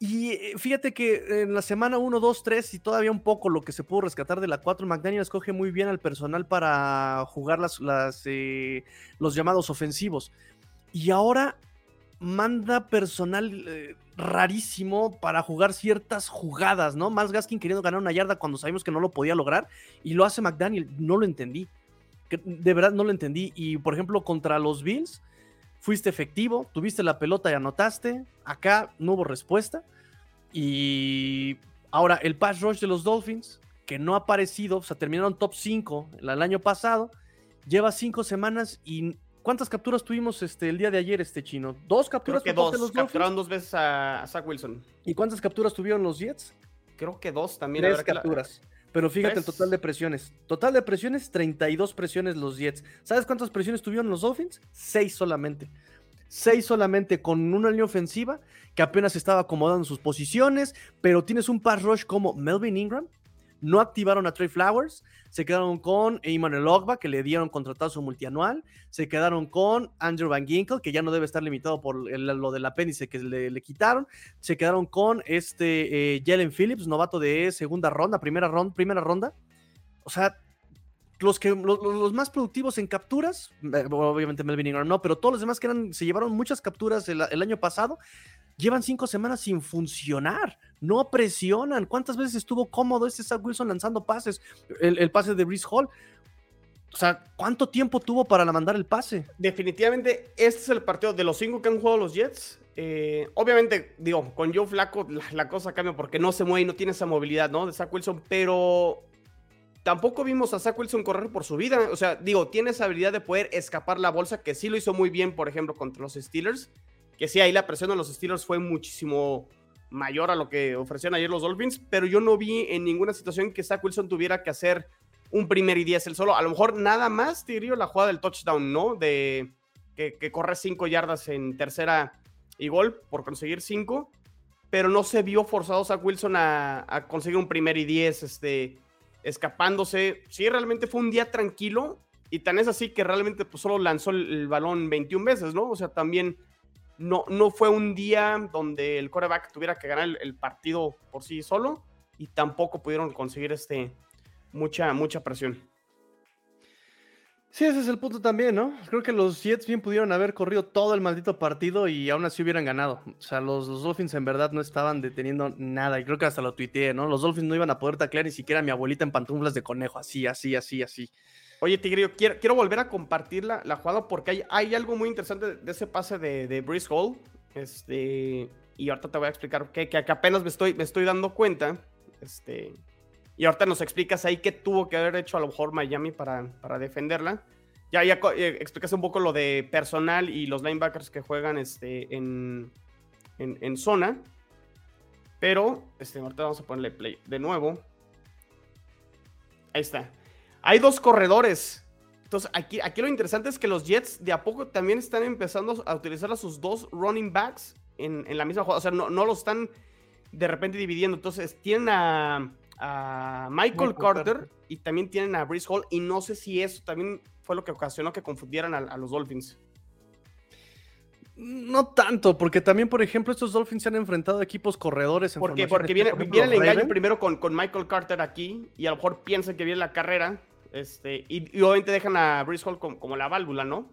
Y eh, fíjate que en la semana 1, 2, 3 y todavía un poco lo que se pudo rescatar de la 4, McDaniel escoge muy bien al personal para jugar las, eh, los llamados ofensivos. Y ahora manda personal eh, rarísimo para jugar ciertas jugadas, ¿no? Más Gaskin queriendo ganar una yarda cuando sabemos que no lo podía lograr y lo hace McDaniel. No lo entendí de verdad no lo entendí. Y por ejemplo, contra los Bills, fuiste efectivo, tuviste la pelota y anotaste. Acá no hubo respuesta. Y ahora el pass rush de los Dolphins, que no ha aparecido, o sea, terminaron top 5 el, año pasado, lleva 5 semanas y ¿Cuántas capturas tuvimos este, el día de ayer, este chino? ¿Dos capturas? Creo que dos. Los capturaron dos veces a, Zach Wilson. ¿Y cuántas capturas tuvieron los Jets? Creo que dos también. Tres capturas. Pero fíjate el total de presiones. Total de presiones, 32 presiones los Jets. ¿Sabes cuántas presiones tuvieron los Dolphins? Seis solamente. Seis solamente con una línea ofensiva que apenas estaba acomodando sus posiciones, pero tienes un pass rush como Melvin Ingram, no activaron a Trey Flowers, se quedaron con Emmanuel Ogba, que le dieron contratazo multianual, se quedaron con Andrew Van Ginkel, que ya no debe estar limitado por lo del apéndice que le, quitaron, se quedaron con este eh, Jalen Phillips, novato de segunda ronda, primera ronda, primera ronda. O sea, los, que, los, más productivos en capturas, eh, obviamente Melvin Ingram no, pero todos los demás que eran, se llevaron muchas capturas el, año pasado, llevan cinco semanas sin funcionar, no presionan. ¿Cuántas veces estuvo cómodo este Zach Wilson lanzando pases? El, pase de Brice Hall. O sea, ¿cuánto tiempo tuvo para mandar el pase? Definitivamente, este es el partido de los cinco que han jugado los Jets. Eh, obviamente, digo, con Joe Flaco la, la, cosa cambia porque no se mueve y no tiene esa movilidad, ¿no? De Zach Wilson, pero tampoco vimos a Zach Wilson correr por su vida. O sea, digo, tiene esa habilidad de poder escapar la bolsa, que sí lo hizo muy bien, por ejemplo, contra los Steelers. Que sí, ahí la presión de los Steelers fue muchísimo mayor a lo que ofrecieron ayer los Dolphins, pero yo no vi en ninguna situación que Zach Wilson tuviera que hacer un primer y diez él solo. A lo mejor nada más, te diría, la jugada del touchdown, ¿no? De que, corre cinco yardas en tercera y gol por conseguir cinco, pero no se vio forzado Zach Wilson a, a conseguir un primer y diez, este escapándose. Sí, realmente fue un día tranquilo y tan es así que realmente pues, solo lanzó el, balón 21 veces, ¿no? O sea, también no, no fue un día donde el coreback tuviera que ganar el, partido por sí solo y tampoco pudieron conseguir este, mucha, mucha presión. Sí, ese es el punto también, ¿no? Creo que los Jets bien pudieron haber corrido todo el maldito partido y aún así hubieran ganado. O sea, los, Dolphins en verdad no estaban deteniendo nada y creo que hasta lo tuiteé, ¿no? Los Dolphins no iban a poder taclear ni siquiera a mi abuelita en pantuflas de conejo, así, así, así, así. Oye, Tigrillo, quiero, quiero volver a compartir la, jugada porque hay, hay, algo muy interesante de ese pase de, de Hall. Este, y ahorita te voy a explicar que, que, apenas me estoy, me estoy dando cuenta. Este, y ahorita nos explicas ahí qué tuvo que haber hecho a lo mejor Miami para, para defenderla. Ya, ya eh, explicas un poco lo de personal y los linebackers que juegan este, en, en, zona. Pero, este, ahorita vamos a ponerle play de nuevo. Ahí está. Hay dos corredores. Entonces, aquí, aquí lo interesante es que los Jets de a poco también están empezando a utilizar a sus dos running backs en, la misma jugada. O sea, no, no lo están de repente dividiendo. Entonces, tienen a, Michael, Carter, y también tienen a Brice Hall. Y no sé si eso también fue lo que ocasionó que confundieran a, los Dolphins. No tanto, porque también, por ejemplo, estos Dolphins se han enfrentado a equipos corredores. En porque porque viene, viene el engaño primero con, con, Michael Carter aquí y a lo mejor piensan que viene la carrera. Este, y, obviamente dejan a Brice Hall como la válvula, ¿no?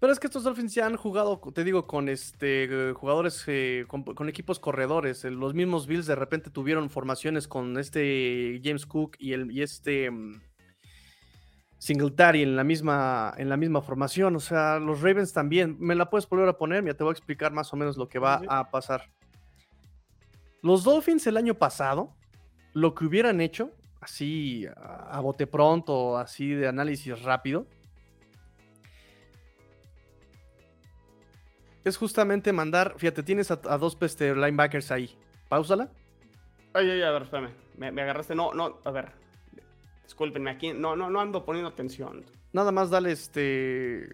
Pero es que estos Dolphins ya han jugado, te digo, con este jugadores, eh, con, equipos corredores. Los mismos Bills de repente tuvieron formaciones con este James Cook y, el, y este mm, Singletary en la, misma, en la misma formación. O sea, los Ravens también. Me la puedes volver a poner, ya te voy a explicar más o menos lo que va a pasar. Los Dolphins el año pasado, lo que hubieran hecho, así a bote pronto, así de análisis rápido, es justamente mandar, fíjate, tienes a, dos este, linebackers ahí. Pausala. Ay, ay, a ver, espérame. Me, agarraste. No, no, a ver. Discúlpenme, aquí no, no, no ando poniendo atención. Nada más dale este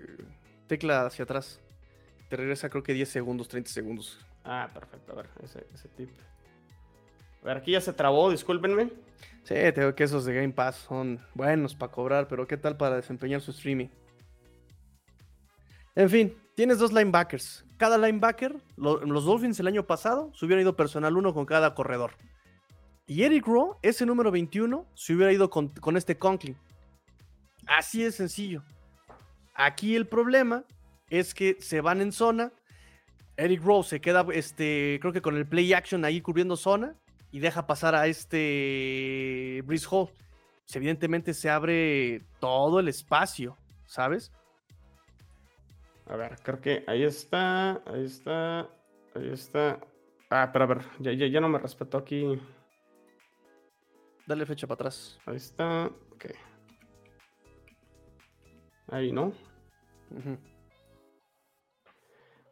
tecla hacia atrás. Te regresa creo que 10 segundos, 30 segundos. Ah, perfecto. A ver, ese, ese tip. A ver, aquí ya se trabó, discúlpenme. Sí, tengo que esos de Game Pass son buenos para cobrar, pero ¿qué tal para desempeñar su streaming? En fin, tienes dos linebackers. Cada linebacker, los Dolphins el año pasado se hubieran ido personal uno con cada corredor. Y Eric Rowe, ese número 21, se hubiera ido con, este Conklin. Así de sencillo. Aquí el problema es que se van en zona. Eric Rowe se queda, este, creo que con el play action ahí cubriendo zona y deja pasar a este Brice Hall. Pues, evidentemente se abre todo el espacio, ¿sabes? A ver, creo que ahí está, ahí está, ahí está. Ah, pero a ver, ya, ya, no me respetó aquí. Dale fecha para atrás. Ahí está, ok. Ahí, ¿no?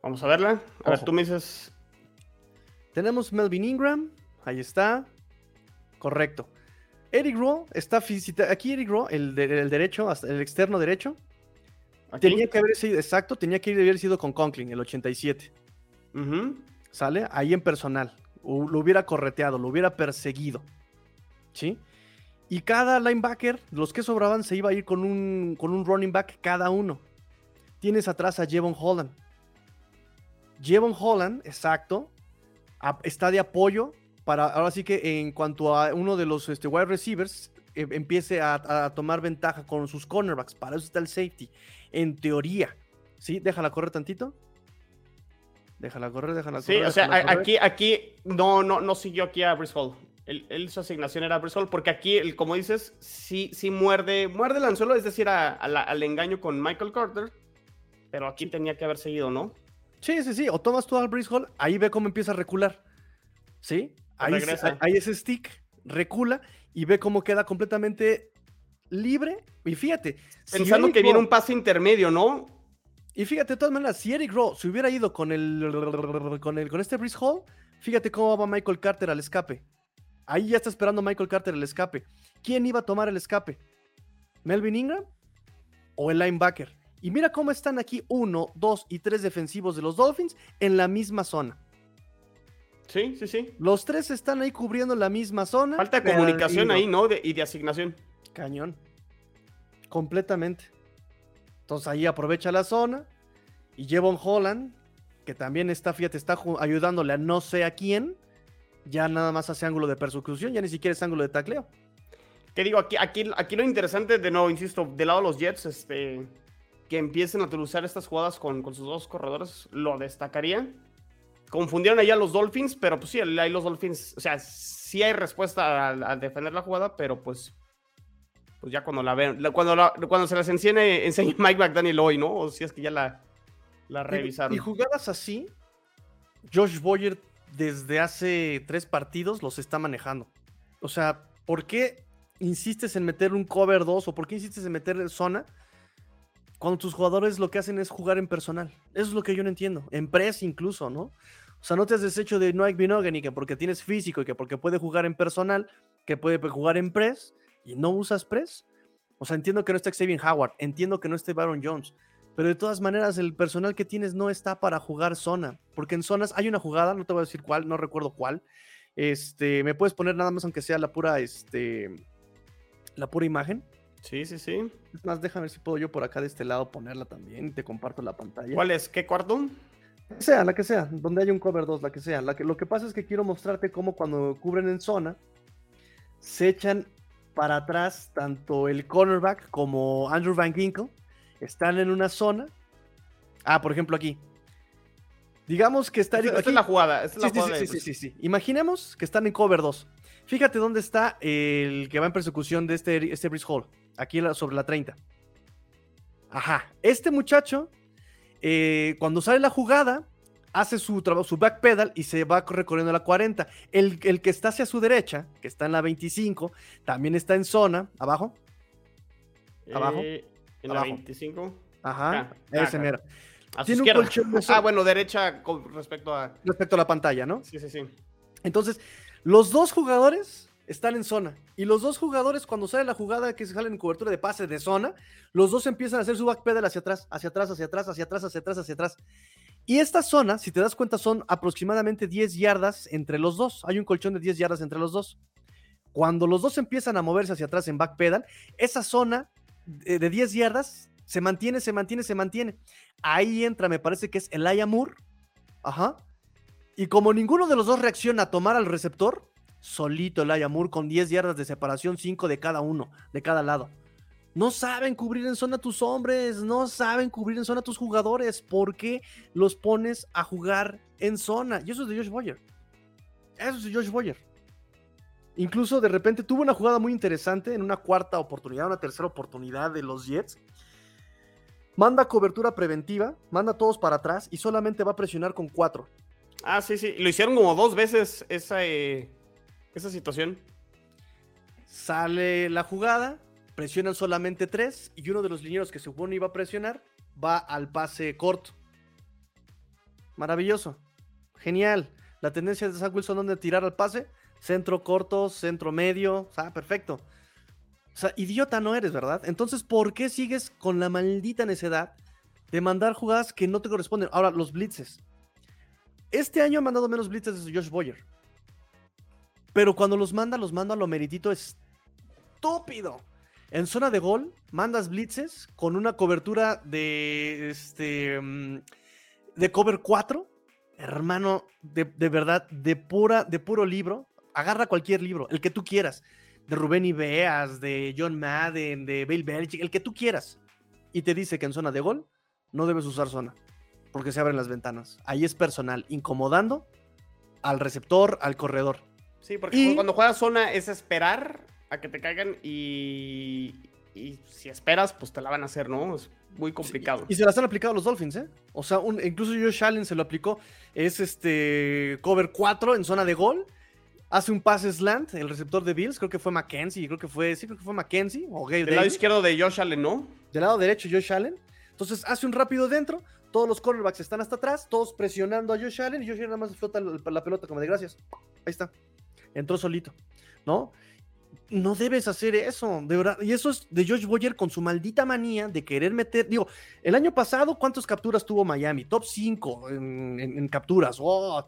Vamos a verla. A ver, tú me dices. Tenemos Melvin Ingram, ahí está. Correcto. Eric Rowe está aquí Eric Rowe, el, el derecho, el externo derecho, Tenía que haber sido, exacto, tenía que haber sido con Conklin, el 87. ¿Sale? Ahí en personal. lo hubiera correteado, lo hubiera perseguido. ¿Sí? Y cada linebacker, los que sobraban, se iba a ir con un, con un running back cada uno. Tienes atrás a Jevon Holland. Jevon Holland, exacto, está de apoyo para, ahora sí que en cuanto a uno de los este, wide receivers, eh, empiece a, tomar ventaja con sus cornerbacks. Para eso está el safety en teoría. ¿Sí? Déjala correr tantito. Déjala correr, déjala correr. Sí, o sea, aquí, aquí no, no, no siguió aquí a Brice Hall. Él, su asignación era Brice Hall, porque aquí, como dices, sí, sí muerde, muerde el anzuelo, es decir, al engaño con Michael Carter, pero aquí tenía que haber seguido, ¿no? Sí, sí, sí. O tomas tú al Brice Hall, ahí ve cómo empieza a recular. ¿Sí? Ahí, ahí ese stick recula y ve cómo queda completamente libre. Y fíjate. Pensando que viene un pase intermedio, ¿no? Y fíjate, de todas maneras, si Eric Rowe se hubiera ido con el con, el, con este Brice Hall, fíjate cómo va Michael Carter al escape. Ahí ya está esperando Michael Carter el escape. ¿Quién iba a tomar el escape? ¿Melvin Ingram o el linebacker? Y mira cómo están aquí uno, dos y tres defensivos de los Dolphins en la misma zona. Sí, sí, sí. Los tres están ahí cubriendo la misma zona. Falta de comunicación ahí, ¿no? y de asignación. Cañón. Completamente. Entonces ahí aprovecha la zona. Y Jevon Holland, que también está, fíjate, está ayudándole a no sé a quién. Ya nada más hace ángulo de persecución, ya ni siquiera es ángulo de tacleo. Que digo, aquí, aquí, aquí lo interesante, de nuevo, insisto, del lado de los Jets, este, que empiecen a utilizar estas jugadas con, con sus dos corredores, lo destacaría. Confundieron allá a los Dolphins, pero pues sí, ahí los Dolphins, o sea, sí hay respuesta al defender la jugada, pero pues pues ya cuando la ven, cuando, cuando se las enseñe, enseña Mike McDaniel hoy, ¿no? O si es que ya la, la revisaron. Y, jugadas así, Josh Boyer desde hace tres partidos los está manejando. O sea, ¿por qué insistes en meter un cover 2 o por qué insistes en meter zona? Cuando tus jugadores lo que hacen es jugar en personal. Eso es lo que yo no entiendo. En press incluso, ¿no? O sea, no te has deshecho de Noik Binogen y que porque tienes físico y que porque puede jugar en personal, que puede jugar en press y no usas press. O sea, entiendo que no está Xavier Howard, entiendo que no esté Baron Jones, pero de todas maneras el personal que tienes no está para jugar zona, porque en zonas hay una jugada, no te voy a decir cuál, no recuerdo cuál. Este, me puedes poner nada más aunque sea la pura este la pura imagen. Sí, sí, sí. Es más, déjame ver si puedo yo por acá de este lado ponerla también. Te comparto la pantalla. ¿Cuál es? ¿Qué cuarto? La que sea, la que sea, donde haya un cover 2, la que sea. La que, lo que pasa es que quiero mostrarte cómo cuando cubren en zona, se echan para atrás tanto el cornerback como Andrew Van Ginkle. Están en una zona. Ah, por ejemplo, aquí. Digamos que está. Esta, es la jugada. Esta es sí, jugada sí, sí, sí, sí, Imaginemos que están en cover 2. Fíjate dónde está el que va en persecución de este, este Brice Hall. Aquí sobre la 30. Ajá. Este muchacho eh, cuando sale la jugada, hace su, su backpedal y se va recorriendo la 40. El, que está hacia su derecha, que está en la 25, también está en zona, abajo. Abajo. Eh, en la 25. Ajá, ese mero. A Tiene un colchón Ah, bueno, derecha con respecto a. Respecto a la pantalla, ¿no? Sí, sí, sí. Entonces, los dos jugadores están en zona. Y los dos jugadores, cuando sale la jugada que se sale en cobertura de pase de zona, los dos empiezan a hacer su backpedal hacia atrás, hacia atrás, hacia atrás, hacia atrás, hacia atrás, hacia atrás. Y esta zona, si te das cuenta, son aproximadamente 10 yardas entre los dos. Hay un colchón de 10 yardas entre los dos. Cuando los dos empiezan a moverse hacia atrás en backpedal, esa zona de, 10 yardas se mantiene, se mantiene, se mantiene. Ahí entra, me parece que es el Moore. Ajá. Y como ninguno de los dos reacciona a tomar al receptor, solito el Ayamur con 10 yardas de separación, 5 de cada uno, de cada lado. No saben cubrir en zona tus hombres, no saben cubrir en zona tus jugadores. ¿Por qué los pones a jugar en zona? Y eso es de Josh Boyer. Eso es de Josh Boyer. Incluso de repente tuvo una jugada muy interesante en una cuarta oportunidad, una tercera oportunidad de los Jets. Manda cobertura preventiva, manda a todos para atrás y solamente va a presionar con cuatro. Ah, sí, sí. Lo hicieron como dos veces esa, eh, esa situación. Sale la jugada, presionan solamente tres y uno de los linieros que supone iba a presionar va al pase corto. Maravilloso. Genial. La tendencia de Zach Wilson donde tirar al pase, centro corto, centro medio, o sea, perfecto. O sea, idiota no eres, ¿verdad? Entonces, ¿por qué sigues con la maldita necedad de mandar jugadas que no te corresponden? Ahora, los blitzes. Este año ha mandado menos blitzes de Josh Boyer. Pero cuando los manda, los manda a lo meritito estúpido. En zona de gol, mandas blitzes con una cobertura de este mm, de cover 4. Hermano, de, verdad, de pura, de puro libro. Agarra cualquier libro, el que tú quieras. De Rubén Ibeas, de John Madden, de Bill Belichick, el que tú quieras. Y te dice que en zona de gol no debes usar zona, porque se abren las ventanas. Ahí es personal, incomodando al receptor, al corredor. Sí, porque cuando juegas zona es esperar a que te caigan y, y si esperas, pues te la van a hacer, ¿no? Es muy complicado. y se las han aplicado los Dolphins, ¿eh? O sea, incluso Josh Allen se lo aplicó. Es este cover 4 en zona de gol. Hace un pase slant, el receptor de Bills, creo que fue Mackenzie, creo que fue, sí, creo que fue Mackenzie o Del lado izquierdo de Josh Allen, ¿no? Del lado derecho Josh Allen. Entonces hace un rápido dentro, todos los cornerbacks están hasta atrás, todos presionando a Josh Allen y Josh Allen nada más flota la pelota como de gracias. Ahí está entró solito, ¿no? No debes hacer eso, de verdad. Y eso es de Josh Boyer con su maldita manía de querer meter. Digo, el año pasado, ¿cuántas capturas tuvo Miami? Top 5 en, capturas. Oh.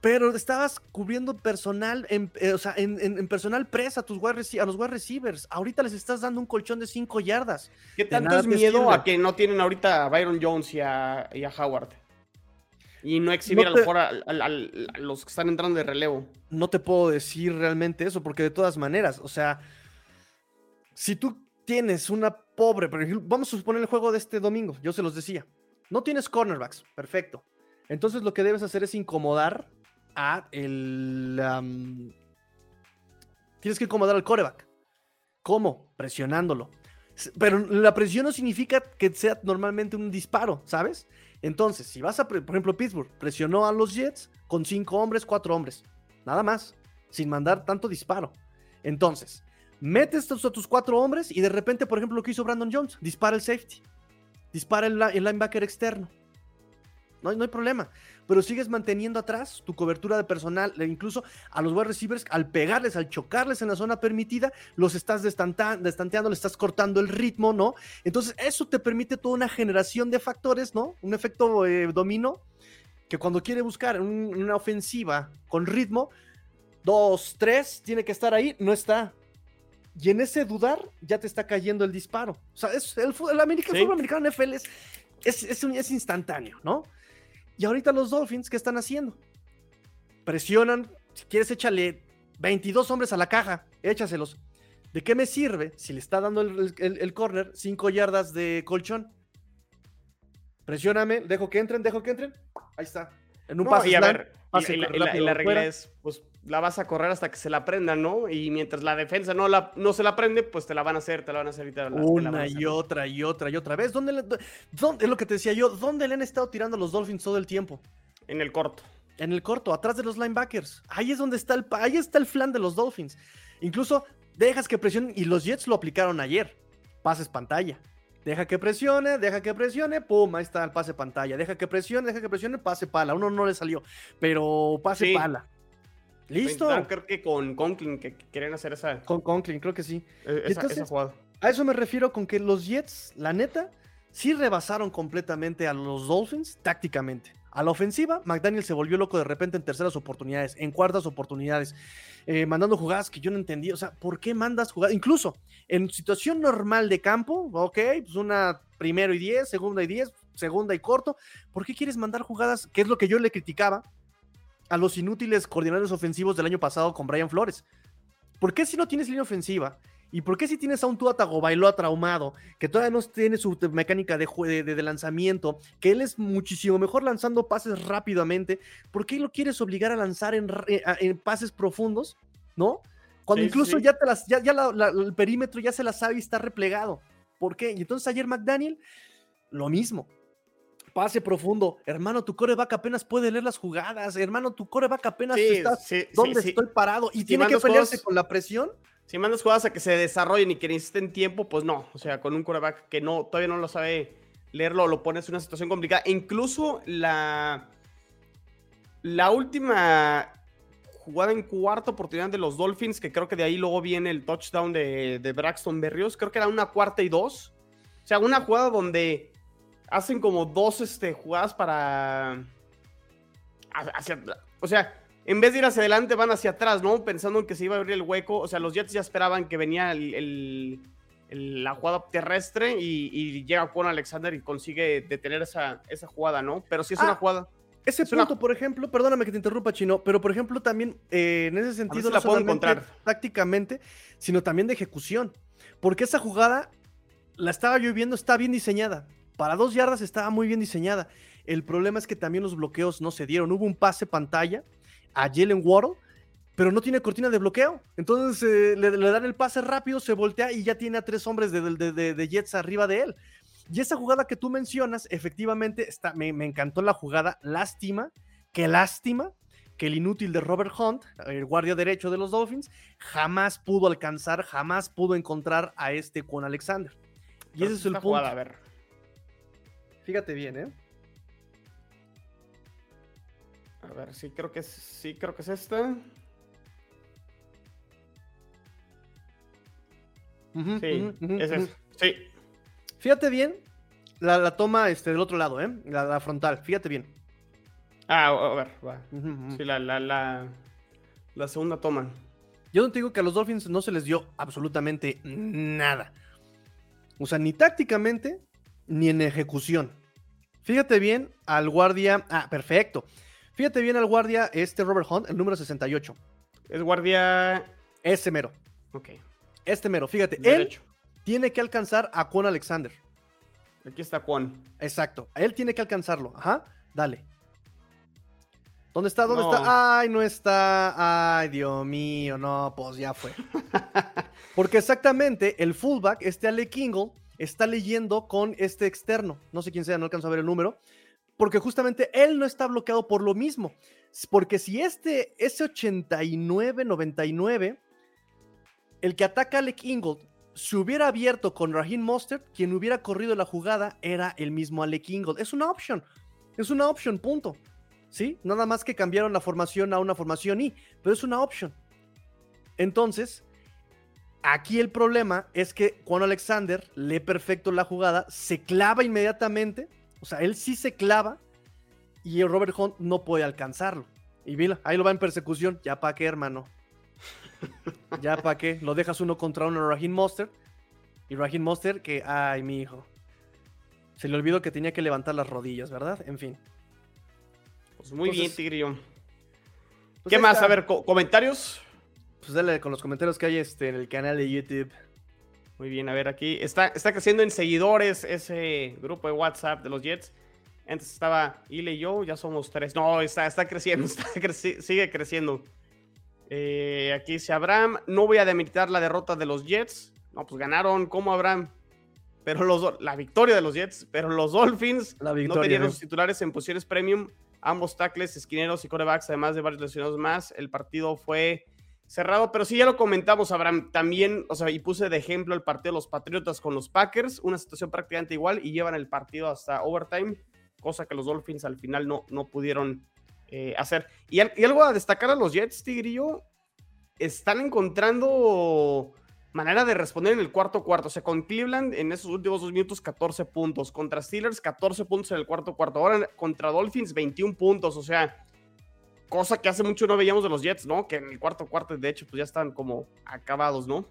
Pero estabas cubriendo personal, en, eh, o sea, en, personal presa a, tus a los wide receivers. Ahorita les estás dando un colchón de 5 yardas. ¿Qué tanto es miedo a que no tienen ahorita a Byron Jones y a Howard? Y no exhibir a, lo mejor a, los que están entrando de relevo. No te puedo decir realmente eso, porque de todas maneras, o sea, si tú tienes una pobre, vamos a suponer el juego de este domingo, yo se los decía, no tienes cornerbacks, perfecto. Entonces lo que debes hacer es incomodar a el... tienes que incomodar al coreback. ¿Cómo? Presionándolo. Pero la presión no significa que sea normalmente un disparo, ¿sabes? Entonces, si vas a, por ejemplo, Pittsburgh presionó a los Jets con cinco hombres, cuatro hombres, nada más, sin mandar tanto disparo. Entonces, metes a tus cuatro hombres y de repente, por ejemplo, lo que hizo Brandon Jones, dispara el safety, dispara el, linebacker externo. No, no hay problema pero sigues manteniendo atrás tu cobertura de personal, e incluso a los wide receivers, al pegarles, al chocarles en la zona permitida, los estás destanteando, le estás cortando el ritmo, ¿no? Entonces, eso te permite toda una generación de factores, ¿no? Un efecto eh, dominó que cuando quiere buscar una ofensiva con ritmo, dos, tres, tiene que estar ahí, no está. Y en ese dudar ya te está cayendo el disparo. O sea, es, el, fútbol americano NFL es, es instantáneo, ¿no? Y ahorita los Dolphins, ¿qué están haciendo? Presionan, si quieres échale 22 hombres a la caja, échaselos. ¿De qué me sirve si le está dando el, el, corner 5 yardas de colchón? Presióname, dejo que entren, dejo que entren. Ahí está. En un paso. Y a ver, y, la, regla es, pues la vas a correr hasta que se la prenda, ¿no? Y mientras la defensa no, la, no se la prende, pues te la van a hacer, te la van a hacer y Una y otra y otra y otra vez. ¿Dónde, es lo que te decía yo, ¿dónde le han estado tirando los Dolphins todo el tiempo? En el corto. En el corto, atrás de los linebackers. Ahí es donde está el, ahí está el flan de los Dolphins. Incluso dejas que presionen y los Jets lo aplicaron ayer. Pases pantalla. Deja que presione, deja que presione, pum, ahí está el pase pantalla. Deja que presione, deja que presione, pase pala. Uno no le salió, pero pase pala. Listo. creo que con Conklin que quieren hacer esa. Con Conklin, creo que sí. E, esa, jugada. A eso me refiero con que los Jets, la neta, sí rebasaron completamente a los Dolphins tácticamente. A la ofensiva, McDaniel se volvió loco de repente en terceras oportunidades, en cuartas oportunidades, eh, mandando jugadas que yo no entendí. O sea, ¿por qué mandas jugadas? Incluso en situación normal de campo, ok, pues una primero y diez, segunda y diez, segunda y corto. ¿Por qué quieres mandar jugadas? Que es lo que yo le criticaba a los inútiles coordinadores ofensivos del año pasado con Brian Flores. ¿Por qué si no tienes línea ofensiva? ¿Y por qué si tienes a un Tua Tagovailoa traumado, que todavía no tiene su mecánica de, de, lanzamiento, que él es muchísimo mejor lanzando pases rápidamente, ¿por qué lo quieres obligar a lanzar en, en pases profundos? ¿No? Cuando incluso ya, te las, ya, ya el perímetro ya se la sabe y está replegado. ¿Por qué? Y entonces ayer McDaniel, lo mismo. Pase profundo. Hermano, tu coreback apenas puede leer las jugadas. Hermano, tu coreback apenas está donde estoy parado y tiene que pelearse con la presión. Si mandas jugadas a que se desarrollen y que necesiten tiempo, pues no. O sea, con un coreback que no, todavía no lo sabe leerlo, lo pones en una situación complicada. incluso la, la última jugada en cuarta oportunidad de los Dolphins, que creo que de ahí luego viene el touchdown de, de Braxton Berrios, creo que era una cuarta y dos. O sea, una jugada donde hacen como dos este, jugadas para... o sea, en vez de ir hacia adelante, van hacia atrás, ¿no? Pensando en que se iba a abrir el hueco. O sea, los Jets ya esperaban que venía el, la jugada terrestre y, llega con Alexander y consigue detener esa, esa jugada, ¿no? Pero sí es una ah, jugada. Ese punto, por ejemplo, perdóname que te interrumpa, Chino, pero por ejemplo también eh, en ese sentido no la puedo encontrar tácticamente, sino también de ejecución. Porque esa jugada la estaba yo viendo, está bien diseñada. Para dos yardas estaba muy bien diseñada. El problema es que también los bloqueos no se dieron. Hubo un pase pantalla a Jalen Waddle, pero no tiene cortina de bloqueo. Entonces eh, le, dan el pase rápido, se voltea y ya tiene a tres hombres de, Jets arriba de él. Y esa jugada que tú mencionas, efectivamente, está, me, encantó la jugada. Lástima, qué lástima que el inútil de Robert Hunt, el guardia derecho de los Dolphins, jamás pudo alcanzar, jamás pudo encontrar a este con Alexander. Y ese es el punto. a ver. Fíjate bien, ¿eh? A ver, sí creo que es, sí creo que es esta. sí, es Sí. Fíjate bien la, toma este, del otro lado, ¿eh? La, frontal, fíjate bien. Ah, a ver, va. Sí, la, la, la, segunda toma. Yo no te digo que a los Dolphins no se les dio absolutamente nada. O sea, ni tácticamente, ni en ejecución. Fíjate bien al guardia. Ah, perfecto. Fíjate bien al guardia, este Robert Hunt, el número 68. Es guardia. Ese mero. Ok. Este mero, fíjate. Él tiene que alcanzar a Juan Alexander. Aquí está Juan. Exacto. Él tiene que alcanzarlo. Ajá. Dale. ¿Dónde está? ¿Dónde está? Ay, no está. Ay, Dios mío, no, pues ya fue. Porque exactamente el fullback, este Ale Kingle, está leyendo con este externo. No sé quién sea, no alcanzo a ver el número porque justamente él no está bloqueado por lo mismo. Porque si este, ese 89-99 el que ataca a Alec Ingold se hubiera abierto con Raheem Mostert, quien hubiera corrido la jugada era el mismo Alec Ingold. Es una opción, es una opción, punto. ¿Sí? Nada más que cambiaron la formación a una formación I, pero es una opción. Entonces, aquí el problema es que cuando Alexander lee perfecto la jugada, se clava inmediatamente, o sea, él sí se clava y Robert Hunt no puede alcanzarlo. Y mira, ahí lo va en persecución, ya para qué, hermano. ya para qué, lo dejas uno contra uno a Raheem Monster. Y Raheem Monster que, ay, mi hijo. Se le olvidó que tenía que levantar las rodillas, ¿verdad? En fin. Pues muy bien, Tigrillo. Pues ¿Qué más? A ver, comentarios. Pues dale con los comentarios que hay este, en el canal de YouTube. Muy bien, a ver, aquí está, está creciendo en seguidores ese grupo de WhatsApp de los Jets. Antes estaba Ile y yo, ya somos tres. No, está, está creciendo, sigue creciendo. Eh, aquí dice Abraham, no voy a demeritar la derrota de los Jets. No, pues ganaron como Abraham. Pero los, la victoria de los Jets, pero los Dolphins no tenían los titulares en posiciones premium. Ambos tackles, esquineros y corebacks, además de varios lesionados más. El partido fue cerrado, pero sí ya lo comentamos, Abraham. También, o sea, y puse de ejemplo el partido de los Patriotas con los Packers, una situación prácticamente igual y llevan el partido hasta overtime, cosa que los Dolphins al final no, no pudieron eh, hacer. Y, algo a destacar a los Jets, Tigrillo, están encontrando manera de responder en el cuarto cuarto. O sea, con Cleveland en esos últimos dos minutos 14 puntos, contra Steelers 14 puntos en el cuarto cuarto, ahora contra Dolphins 21 puntos, o sea, cosa que hace mucho no veíamos de los Jets, ¿no? Que en el cuarto cuarto, de hecho, pues ya están como acabados, ¿no?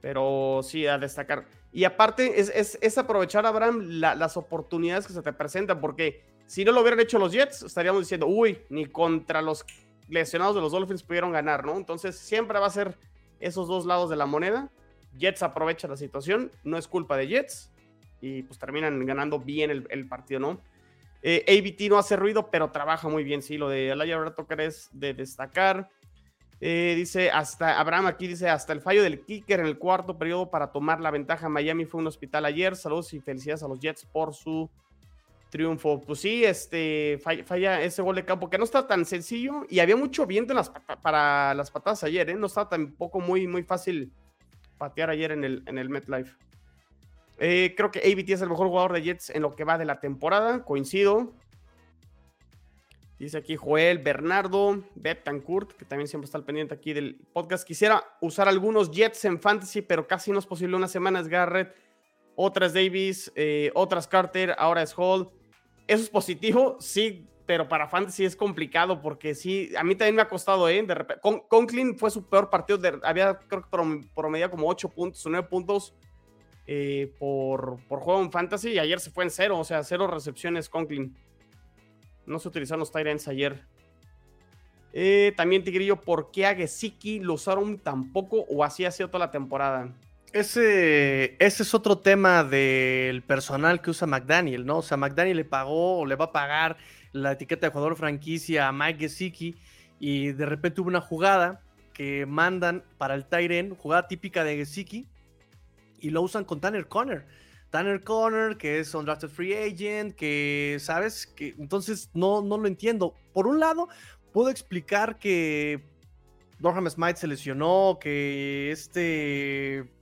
Pero sí, a destacar. Y aparte, es, aprovechar, Abraham, las oportunidades que se te presentan, porque si no lo hubieran hecho los Jets, estaríamos diciendo, uy, ni contra los lesionados de los Dolphins pudieron ganar, ¿no? Entonces siempre va a ser esos dos lados de la moneda. Jets aprovecha la situación, no es culpa de Jets y pues terminan ganando bien el, partido, ¿no? Eh, ABT no hace ruido, pero trabaja muy bien, sí, lo de Alaya Tocar es de destacar. Eh, dice, hasta Abraham aquí dice, hasta el fallo del kicker en el cuarto periodo para tomar la ventaja. Miami fue un hospital ayer. Saludos y felicidades a los Jets por su triunfo. Pues sí, este, falla, ese gol de campo que no está tan sencillo y había mucho viento en las, para las patadas ayer, ¿eh? No estaba tampoco muy, muy fácil patear ayer en el, en el MetLife. Eh, creo que ABT es el mejor jugador de Jets en lo que va de la temporada, coincido. Dice aquí Joel Bernardo Betancourt, que también siempre está al pendiente aquí del podcast. Quisiera usar algunos Jets en Fantasy, pero casi no es posible. Una semana es Garrett, otras Davis, eh, otras Carter, ahora es Hall. Eso es positivo, sí, pero para Fantasy es complicado porque sí, a mí también me ha costado, ¿eh? De Con, Conklin fue su peor partido, había creo que promedio como 8 puntos o 9 puntos eh, por, por, juego en Fantasy y ayer se fue en cero, o sea, cero recepciones Conklin. No se utilizaron los Tyrants ayer. Eh, también Tigrillo, ¿por qué a Gesicki lo usaron tan poco o así ha sido toda la temporada? Ese, ese es otro tema del personal que usa McDaniel, ¿no? O sea, McDaniel le pagó o le va a pagar la etiqueta de jugador franquicia a Mike Gesicki y de repente hubo una jugada que mandan para el Tyren, jugada típica de Gesicki, y lo usan con Tanner Conner. Tanner Conner, que es un drafted free agent, que, ¿sabes? que Entonces no, no lo entiendo. Por un lado, puedo explicar que Dorham Smite se lesionó, que este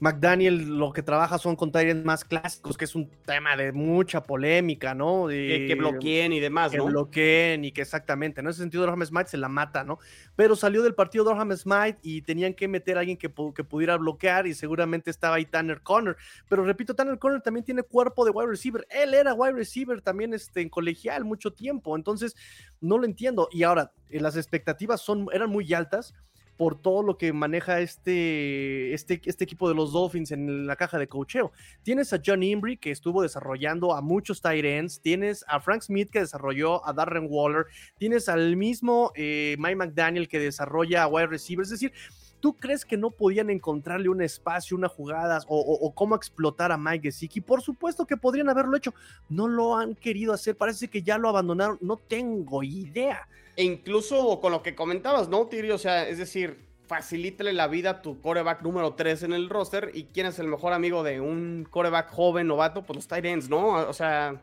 McDaniel lo que trabaja son con Tyrants más clásicos, que es un tema de mucha polémica, ¿no? De, que, bloqueen y demás, que ¿no? Que bloqueen y que exactamente, en ese sentido Dorham Smite se la mata, ¿no? Pero salió del partido Dorham Smite y tenían que meter a alguien que, que pudiera bloquear y seguramente estaba ahí Tanner Conner. Pero repito, Tanner Conner también tiene cuerpo de wide receiver. Él era wide receiver también este, en colegial mucho tiempo, entonces no lo entiendo. Y ahora, eh, las expectativas son, eran muy altas por todo lo que maneja este, este, este equipo de los Dolphins en la caja de cocheo. Tienes a John Imbri, que estuvo desarrollando a muchos tight ends, tienes a Frank Smith, que desarrolló a Darren Waller, tienes al mismo eh, Mike McDaniel, que desarrolla a wide receivers, es decir, ¿Tú crees que no podían encontrarle un espacio, una jugada o, cómo explotar a Mike Gesicki? Por supuesto que podrían haberlo hecho. No lo han querido hacer. Parece que ya lo abandonaron. No tengo idea. E incluso con lo que comentabas, ¿no, Tiri? O sea, es decir, facilítale la vida a tu coreback número 3 en el roster. ¿Y quién es el mejor amigo de un coreback joven, novato? Pues los tight ¿no? O sea...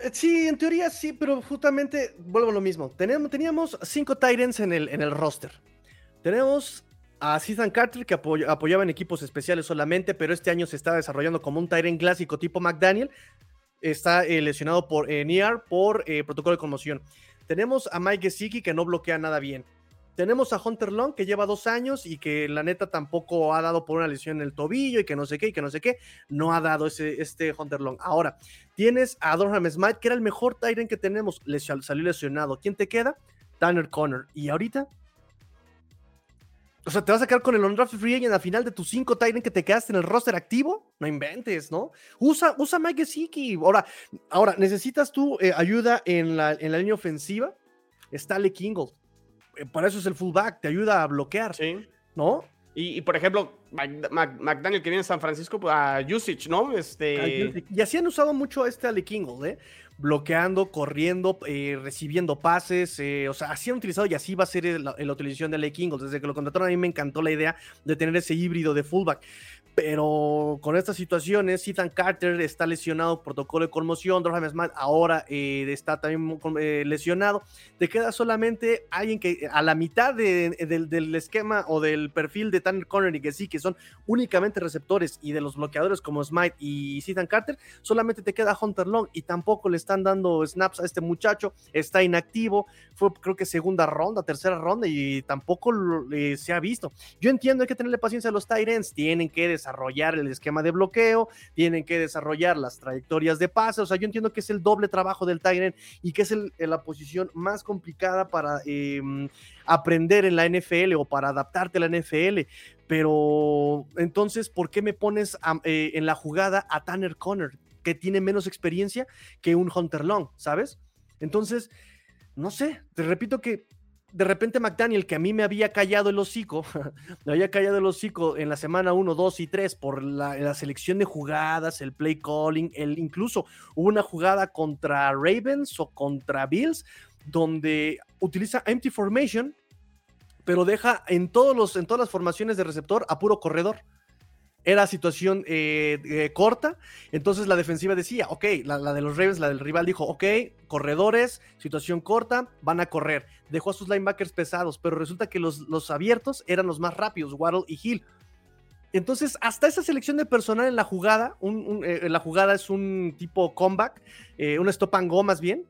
Eh, sí, en teoría sí, pero justamente vuelvo a lo mismo. Teníamos, teníamos cinco tight en el, en el roster. Tenemos a Ethan Carter, que apoyaba en equipos especiales solamente, pero este año se está desarrollando como un Tyrant clásico tipo McDaniel. Está eh, lesionado por eh, NIAR por protocolo de conmoción. Tenemos a Mike Gesicki, que no bloquea nada bien. Tenemos a Hunter Long, que lleva dos años y que la neta tampoco ha dado por una lesión en el tobillo y que no sé qué y que no sé qué. No ha dado ese, este Hunter Long. Ahora, tienes a Dorham Smite, que era el mejor Tyrant que tenemos. salió lesionado. ¿Quién te queda? Tanner Connor. Y ahorita o sea, ¿te vas a quedar con el undrafted free agent al final de tus cinco Tyrants que te quedaste en el roster activo? No inventes, ¿no? Usa, usa Mike Gesicki. Ahora, ahora, necesitas tú eh, ayuda en la, en la línea ofensiva. Está Le Kingle. Eh, para eso es el fullback, te ayuda a bloquear. Sí. ¿No? Y, por ejemplo, McDaniel que viene de San Francisco, pues, a Usage, ¿no? Este... Y así han usado mucho a este Ale Kingle, ¿eh? bloqueando, corriendo, eh, recibiendo pases, eh, o sea, así han utilizado y así va a ser la, la utilización de Le King. Desde que lo contrataron a mí me encantó la idea de tener ese híbrido de fullback. Pero con estas situaciones, Ethan Carter está lesionado, protocolo de conmoción, Dorham Smith ahora eh, está también eh, lesionado. Te queda solamente alguien que a la mitad del esquema o del perfil de Tanner Connery, que sí, que son únicamente receptores y de los bloqueadores como Smite y Ethan Carter, solamente te queda Hunter Long y tampoco le están dando snaps a este muchacho, está inactivo, fue creo que segunda ronda, tercera ronda y tampoco se ha visto. Yo entiendo, hay que tenerle paciencia a los Tyrants, tienen que desarrollar el esquema de bloqueo, tienen que desarrollar las trayectorias de pase, o sea, yo entiendo que es el doble trabajo del Tyrant y que es la posición más complicada para em, aprender en la NFL o para adaptarte a la NFL, pero entonces, ¿por qué me pones eh, en la jugada a Tanner Conner, que tiene menos experiencia que un Hunter Long, ¿sabes? Entonces, no sé, te repito que de repente McDaniel, que a mí me había callado el hocico, me había callado el hocico en la semana 1, 2 y 3 por la, selección de jugadas, el play calling, el, incluso hubo una jugada contra Ravens o contra Bills, donde utiliza empty formation, pero deja en, todos los, en todas las formaciones de receptor a puro corredor era situación eh, eh, corta, entonces la defensiva decía, ok, la, de los Ravens, la del rival dijo, ok, corredores, situación corta, van a correr. Dejó a sus linebackers pesados, pero resulta que los, los abiertos eran los más rápidos, Waddle y Hill. Entonces, hasta esa selección de personal en la jugada, eh, la jugada es un tipo comeback, un stop and go más bien,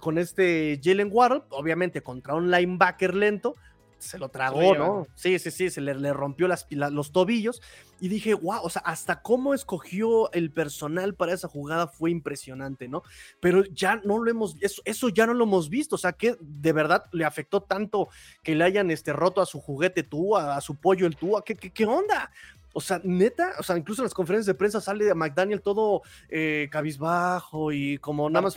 con este Jalen Waddle, obviamente contra un linebacker lento, se lo tragó, ¿no? Sí, sí, sí, se le, le rompió las, los tobillos y dije, wow, o sea, hasta cómo escogió el personal para esa jugada fue impresionante, ¿no? Pero ya no lo hemos, eso, eso ya no lo hemos visto, o sea, que de verdad le afectó tanto que le hayan este, roto a su juguete tú, a, su pollo el tú, ¿qué, qué, qué onda? O sea, neta, o sea, incluso en las conferencias de prensa sale a McDaniel todo eh, cabizbajo y como nada más.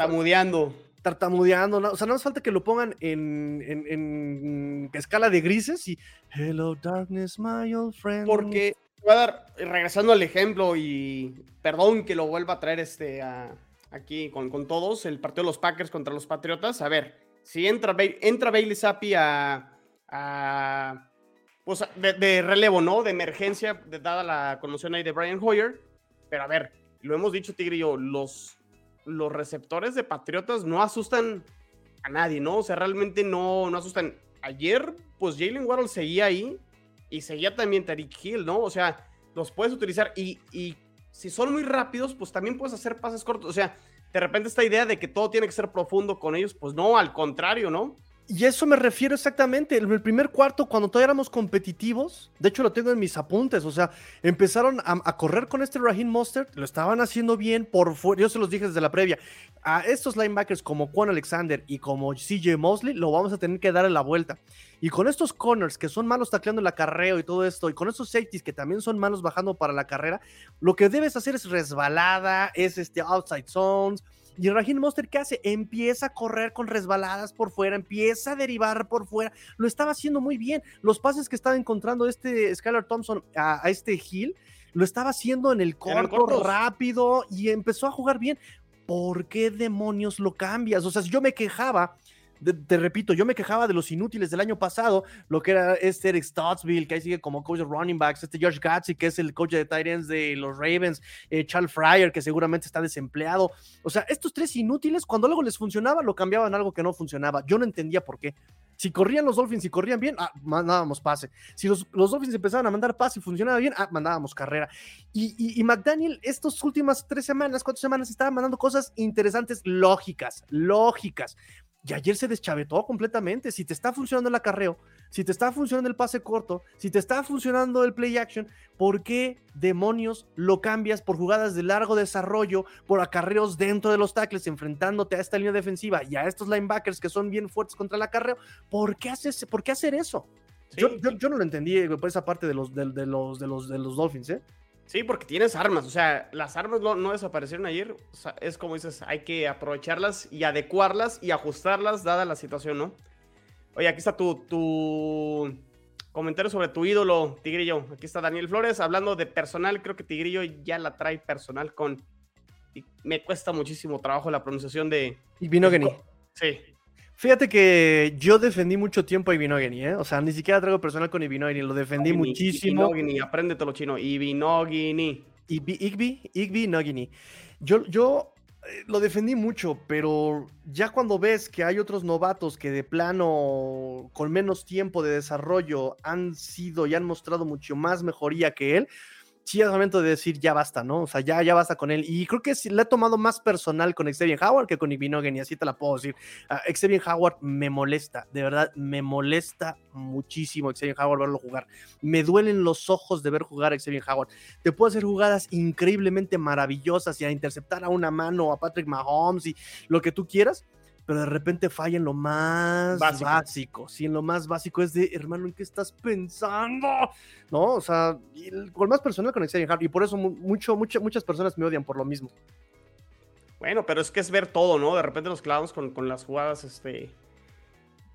Tartamudeando o sea, no hace falta que lo pongan en, en, escala de grises y Hello Darkness, my old friend. Porque voy a dar, regresando al ejemplo y perdón que lo vuelva a traer este aquí con, con, todos, el partido de los Packers contra los Patriotas. A ver, si entra, entra Bailey Zappi a, a pues de, relevo, ¿no? De emergencia, dada la conmoción ahí de Brian Hoyer. Pero a ver, lo hemos dicho, Tigre y yo, los los receptores de Patriotas no asustan a nadie, ¿no? O sea, realmente no, no asustan. Ayer, pues Jalen Waddle seguía ahí y seguía también Tariq Hill, ¿no? O sea, los puedes utilizar y, y si son muy rápidos, pues también puedes hacer pases cortos. O sea, de repente esta idea de que todo tiene que ser profundo con ellos, pues no, al contrario, ¿no? Y eso me refiero exactamente. En el primer cuarto, cuando todavía éramos competitivos, de hecho lo tengo en mis apuntes, o sea, empezaron a, correr con este Raheem Mostert, lo estaban haciendo bien por fuera. Yo se los dije desde la previa. A estos linebackers como Juan Alexander y como CJ Mosley, lo vamos a tener que darle la vuelta. Y con estos corners que son malos tacleando el acarreo y todo esto, y con estos safeties que también son malos bajando para la carrera, lo que debes hacer es resbalada, es este outside zones y Raheem Monster, ¿qué hace? Empieza a correr con resbaladas por fuera, empieza a derivar por fuera. Lo estaba haciendo muy bien. Los pases que estaba encontrando este Skylar Thompson a, este Hill, lo estaba haciendo en el corto, rápido y empezó a jugar bien. ¿Por qué demonios lo cambias? O sea, si yo me quejaba te repito, yo me quejaba de los inútiles del año pasado, lo que era este Eric Stottsville, que ahí sigue como coach de running backs, este George Gatsby, que es el coach de tight de los Ravens, eh, Charles Fryer, que seguramente está desempleado. O sea, estos tres inútiles, cuando luego les funcionaba, lo cambiaban algo que no funcionaba. Yo no entendía por qué. Si corrían los Dolphins y corrían bien, ah, mandábamos pase. Si los, los, Dolphins empezaban a mandar pase y funcionaba bien, ah, mandábamos carrera. Y, y, McDaniel, estas últimas tres semanas, cuatro semanas, estaba mandando cosas interesantes, lógicas, lógicas. Y ayer se deschavetó completamente. Si te está funcionando el acarreo, si te está funcionando el pase corto, si te está funcionando el play action, ¿por qué demonios lo cambias por jugadas de largo desarrollo, por acarreos dentro de los tackles, enfrentándote a esta línea defensiva y a estos linebackers que son bien fuertes contra el acarreo? ¿Por qué, haces, por qué hacer eso? Yo, yo, no lo entendí por esa parte de los, de, los, de, los, de los Dolphins, ¿eh? Sí, porque tienes armas, o sea, las armas no, desaparecieron ayer, es como dices, hay que aprovecharlas y adecuarlas y ajustarlas dada la situación, ¿no? Oye, aquí está tu, tu comentario sobre tu ídolo, Tigrillo. Aquí está Daniel Flores hablando de personal, creo que Tigrillo ya la trae personal con... Y me cuesta muchísimo trabajo la pronunciación de... Ibinogeni. Sí. Fíjate que yo defendí mucho tiempo a Ibinogeni, ¿eh? O sea, ni siquiera traigo personal con Ibinogeni, lo defendí muchísimo. Ibinogeni, apréndetelo chino. Ibinogeni. Igbi, Igbi, Nogini. Yo, yo eh, lo defendí mucho, pero ya cuando ves que hay otros novatos que de plano, con menos tiempo de desarrollo, han sido y han mostrado mucho más mejoría que él, sí es momento de decir ya basta, ¿no? O sea, ya, ya basta con él. Y creo que sí, le he tomado más personal con Xavier Howard que con Ibinogen, y así te la puedo decir. Uh, Xavier Howard me molesta, de verdad, me molesta muchísimo Xavier Howard verlo jugar. Me duelen los ojos de ver jugar a Xavier Howard. Te puede hacer jugadas increíblemente maravillosas y a interceptar a una mano a Patrick Mahomes y lo que tú quieras pero de repente falla en lo más básico. Sí, en lo más básico es de, hermano, ¿en qué estás pensando? ¿No? O sea, con más personal con Xavier Howard, y por eso mucho, mucho, muchas personas me odian por lo mismo. Bueno, pero es que es ver todo, ¿no? De repente nos clavamos con, con las jugadas, este,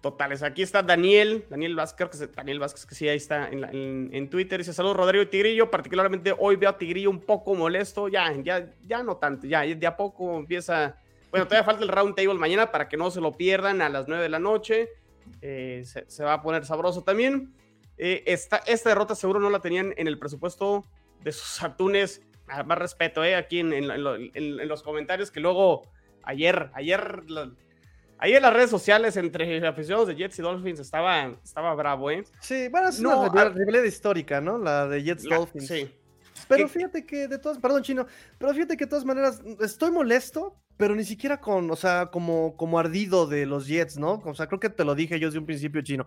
totales. Aquí está Daniel, Daniel Vázquez, que, Daniel Vázquez, que sí, ahí está en, en, Twitter. Dice, saludos Rodrigo y Tigrillo. Particularmente hoy veo a Tigrillo un poco molesto. Ya, ya, ya no tanto, ya, de a poco empieza bueno, todavía falta el round table mañana para que no se lo pierdan a las 9 de la noche. Eh, se, va a poner sabroso también. Eh, esta, derrota seguro no la tenían en el presupuesto de sus atunes. Ah, más respeto, eh, aquí en, los comentarios que luego ayer, ayer, ayer en las redes sociales entre aficionados de Jets y Dolphins estaba, estaba bravo, ¿eh? Sí, bueno, es una ah, rivalidad histórica, ¿no? La de Jets Dolphins. Sí. Pero fíjate que de todas, perdón chino, pero fíjate que de todas maneras estoy molesto pero ni siquiera con, o sea, como, como ardido de los Jets, ¿no? O sea, creo que te lo dije yo desde un principio chino.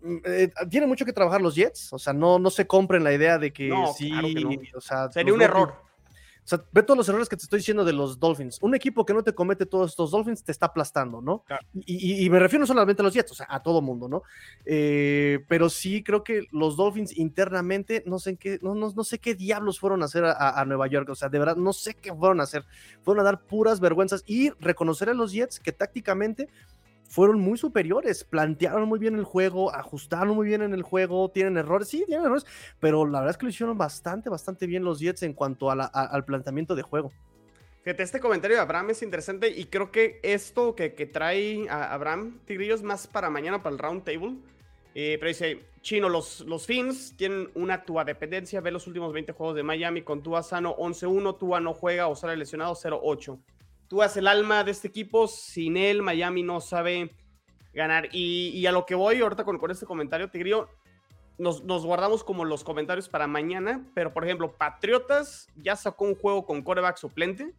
Mm, eh, tiene mucho que trabajar los Jets, o sea, no, no se compren la idea de que sí, o sea, sería un error. O sea, ve todos los errores que te estoy diciendo de los Dolphins. Un equipo que no te comete todos estos Dolphins te está aplastando, ¿no? Y, me refiero no solamente a los Jets, o sea, a todo mundo, ¿no? Eh, pero sí creo que los Dolphins internamente, no sé en qué, no, no, sé qué diablos fueron a hacer a, Nueva York. O sea, de verdad, no sé qué fueron a hacer. Fueron a dar puras vergüenzas y reconocer a los Jets que tácticamente fueron muy superiores, plantearon muy bien el juego, ajustaron muy bien en el juego, tienen errores, sí, tienen errores, pero la verdad es que lo hicieron bastante, bastante bien los Jets en cuanto al planteamiento de juego. Fíjate, este comentario de Abraham es interesante y creo que esto que, trae a Abraham Tigrillo es más para mañana, para el round table. Eh, pero dice, Chino, los, los Fins tienen una Tua dependencia. Ve los últimos 20 juegos de Miami con Tua sano 11-1, Tua no juega o sale lesionado 0-8 tú haces el alma de este equipo, sin él Miami no sabe ganar. Y, a lo que voy ahorita con, con este comentario, Tigrillo, nos, nos, guardamos como los comentarios para mañana, pero por ejemplo, Patriotas ya sacó un juego con coreback suplente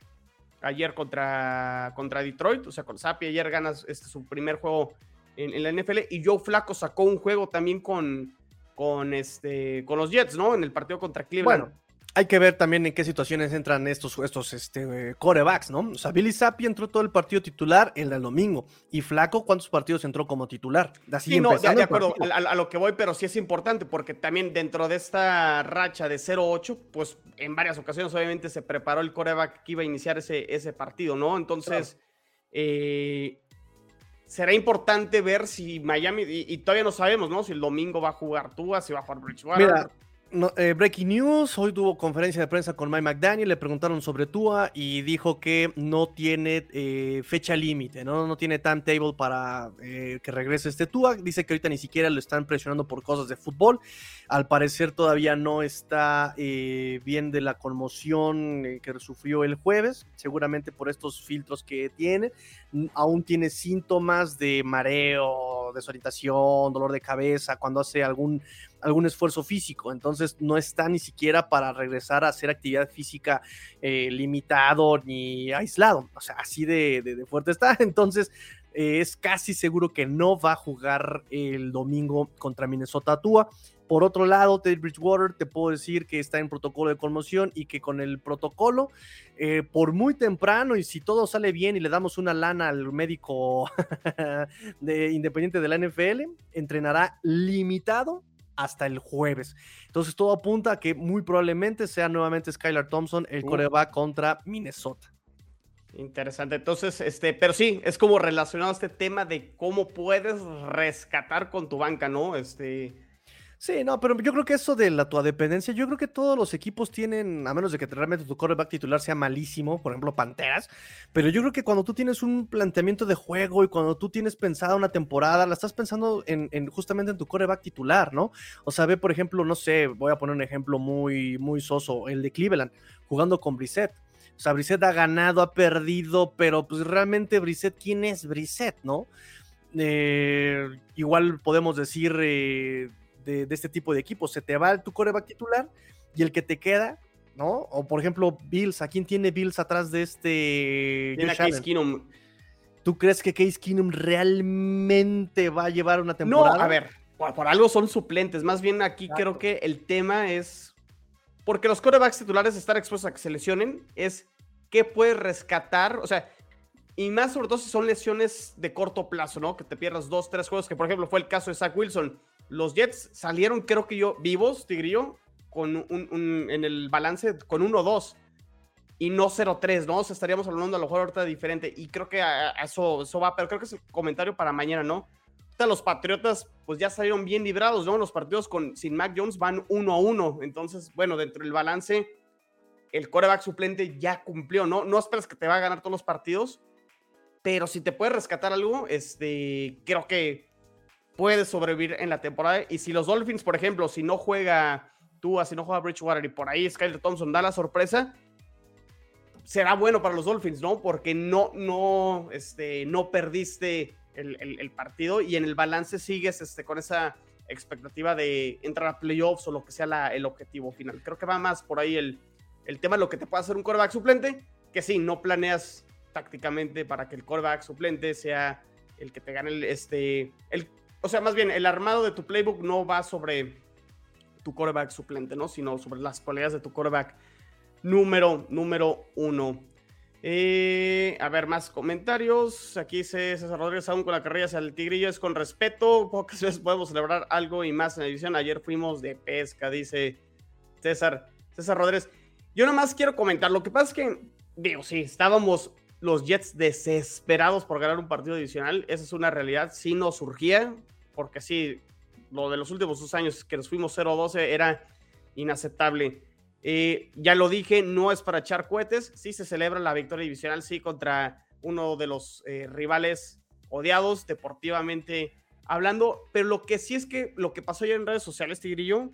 ayer contra, contra Detroit, o sea, con Sapi ayer ganas este, su primer juego en, la NFL y Joe Flaco sacó un juego también con, con, este, con los Jets, ¿no? En el partido contra Cleveland. Bueno, hay que ver también en qué situaciones entran estos, estos este, corebacks, ¿no? O sea, Billy Zappi entró todo el partido titular el del domingo. Y Flaco, ¿cuántos partidos entró como titular? Así sí, no, de, acuerdo a, lo que voy, pero sí es importante porque también dentro de esta racha de 0-8, pues en varias ocasiones obviamente se preparó el coreback que iba a iniciar ese, ese partido, ¿no? Entonces, eh, será importante ver si Miami, y, todavía no sabemos, ¿no? Si el domingo va a jugar Tua, si va a jugar Bridgewater. Mira, eh, breaking news, hoy tuvo conferencia de prensa con Mike McDaniel, le preguntaron sobre Tua y dijo que no tiene eh, fecha límite, ¿no? no tiene timetable para eh, que regrese este Tua, dice que ahorita ni siquiera lo están presionando por cosas de fútbol, al parecer todavía no está bien de la conmoción que sufrió el jueves, seguramente por estos filtros que tiene, aún tiene síntomas de mareo, desorientación, dolor de cabeza, cuando hace algún, algún esfuerzo físico. Entonces no está ni siquiera para regresar a hacer actividad física eh, limitado ni aislado. O sea, así de, fuerte está. Entonces eh, es casi seguro que no va a jugar el domingo contra Minnesota Tua. Por otro lado, Teddy Bridgewater te puedo decir que está en protocolo de conmoción y que con el protocolo, eh, por muy temprano y si todo sale bien y le damos una lana al médico de, independiente de la NFL, entrenará limitado hasta el jueves. Entonces todo apunta a que muy probablemente sea nuevamente Skylar Thompson el coreback contra Minnesota. Interesante. Entonces, este, pero sí, es como relacionado a este tema de cómo puedes rescatar con tu banca, ¿no? Este, Sí, no, pero yo creo que eso de la tu dependencia, yo creo que todos los equipos tienen, a menos de que realmente tu quarterback titular sea malísimo, por ejemplo, Panteras, pero yo creo que cuando tú tienes un planteamiento de juego y cuando tú tienes pensada una temporada, la estás pensando en, justamente en tu quarterback titular, ¿no? O sea, ve, por ejemplo, no sé, voy a poner un ejemplo muy, muy soso, el de Cleveland, jugando con Brissett. O sea, Brissett ha ganado, ha perdido, pero pues realmente Brissett, ¿quién es Brissett, no? Eh, igual podemos decir... Eh, de, este tipo de equipos. Se te va tu coreback titular y el que te queda, ¿no? O por ejemplo, Bills, ¿a quién tiene Bills atrás de este? Tiene a Case Keenum. ¿Tú crees que Case Keenum realmente va a llevar una temporada? No, a ver, por, algo son suplentes. Más bien aquí creo que el tema es. Porque los corebacks titulares están expuestos a que se lesionen, es qué puedes rescatar. O sea, y más sobre todo si son lesiones de corto plazo, ¿no? Que te pierdas dos, tres juegos, que por ejemplo fue el caso de Zach Wilson. Los Jets salieron, creo que yo, vivos, Tigrillo, con un, en el balance con 1-2 y no 0-3, ¿no? O sea, estaríamos hablando a lo mejor ahorita diferente y creo que eso, eso va, pero creo que es el comentario para mañana, ¿no? Los Patriotas pues ya salieron bien librados, ¿no? Los partidos con, sin Mac Jones van 1-1, entonces, bueno, dentro del balance, el coreback suplente ya cumplió, ¿no? No esperas que te va a ganar todos los partidos, pero si te puede rescatar algo, este, creo que puede sobrevivir en la temporada. Y si los Dolphins, por ejemplo, si no juega Tua, si no juega Bridgewater y por ahí Skyler Thompson da la sorpresa, será bueno para los Dolphins, ¿no? Porque no, no, este, no perdiste el, partido y en el balance sigues este, con esa expectativa de entrar a playoffs o lo que sea el objetivo final. Creo que va más por ahí el, el tema de lo que te puede hacer un quarterback suplente, que sí, no planeas tácticamente para que el quarterback suplente sea el que te gane este, el, o sea, más bien, el armado de tu playbook no va sobre tu quarterback suplente, ¿no? Sino sobre las cualidades de tu quarterback número, número uno. Eh, a ver, más comentarios. Aquí dice César Rodríguez, aún con la carrera hacia el Tigrillo es con respeto. Pocas veces podemos celebrar algo y más en la edición. Ayer fuimos de pesca, dice César, César Rodríguez. Yo nomás quiero comentar, lo que pasa es que, digo, sí, estábamos los Jets desesperados por ganar un partido adicional. Esa es una realidad. Sí nos surgía, porque sí, lo de los últimos dos años que nos fuimos 0-12 era inaceptable. Eh, ya lo dije, no es para echar cohetes, sí se celebra la victoria divisional, sí, contra uno de los eh, rivales odiados deportivamente hablando, pero lo que sí es que lo que pasó ya en redes sociales, Tigrillo,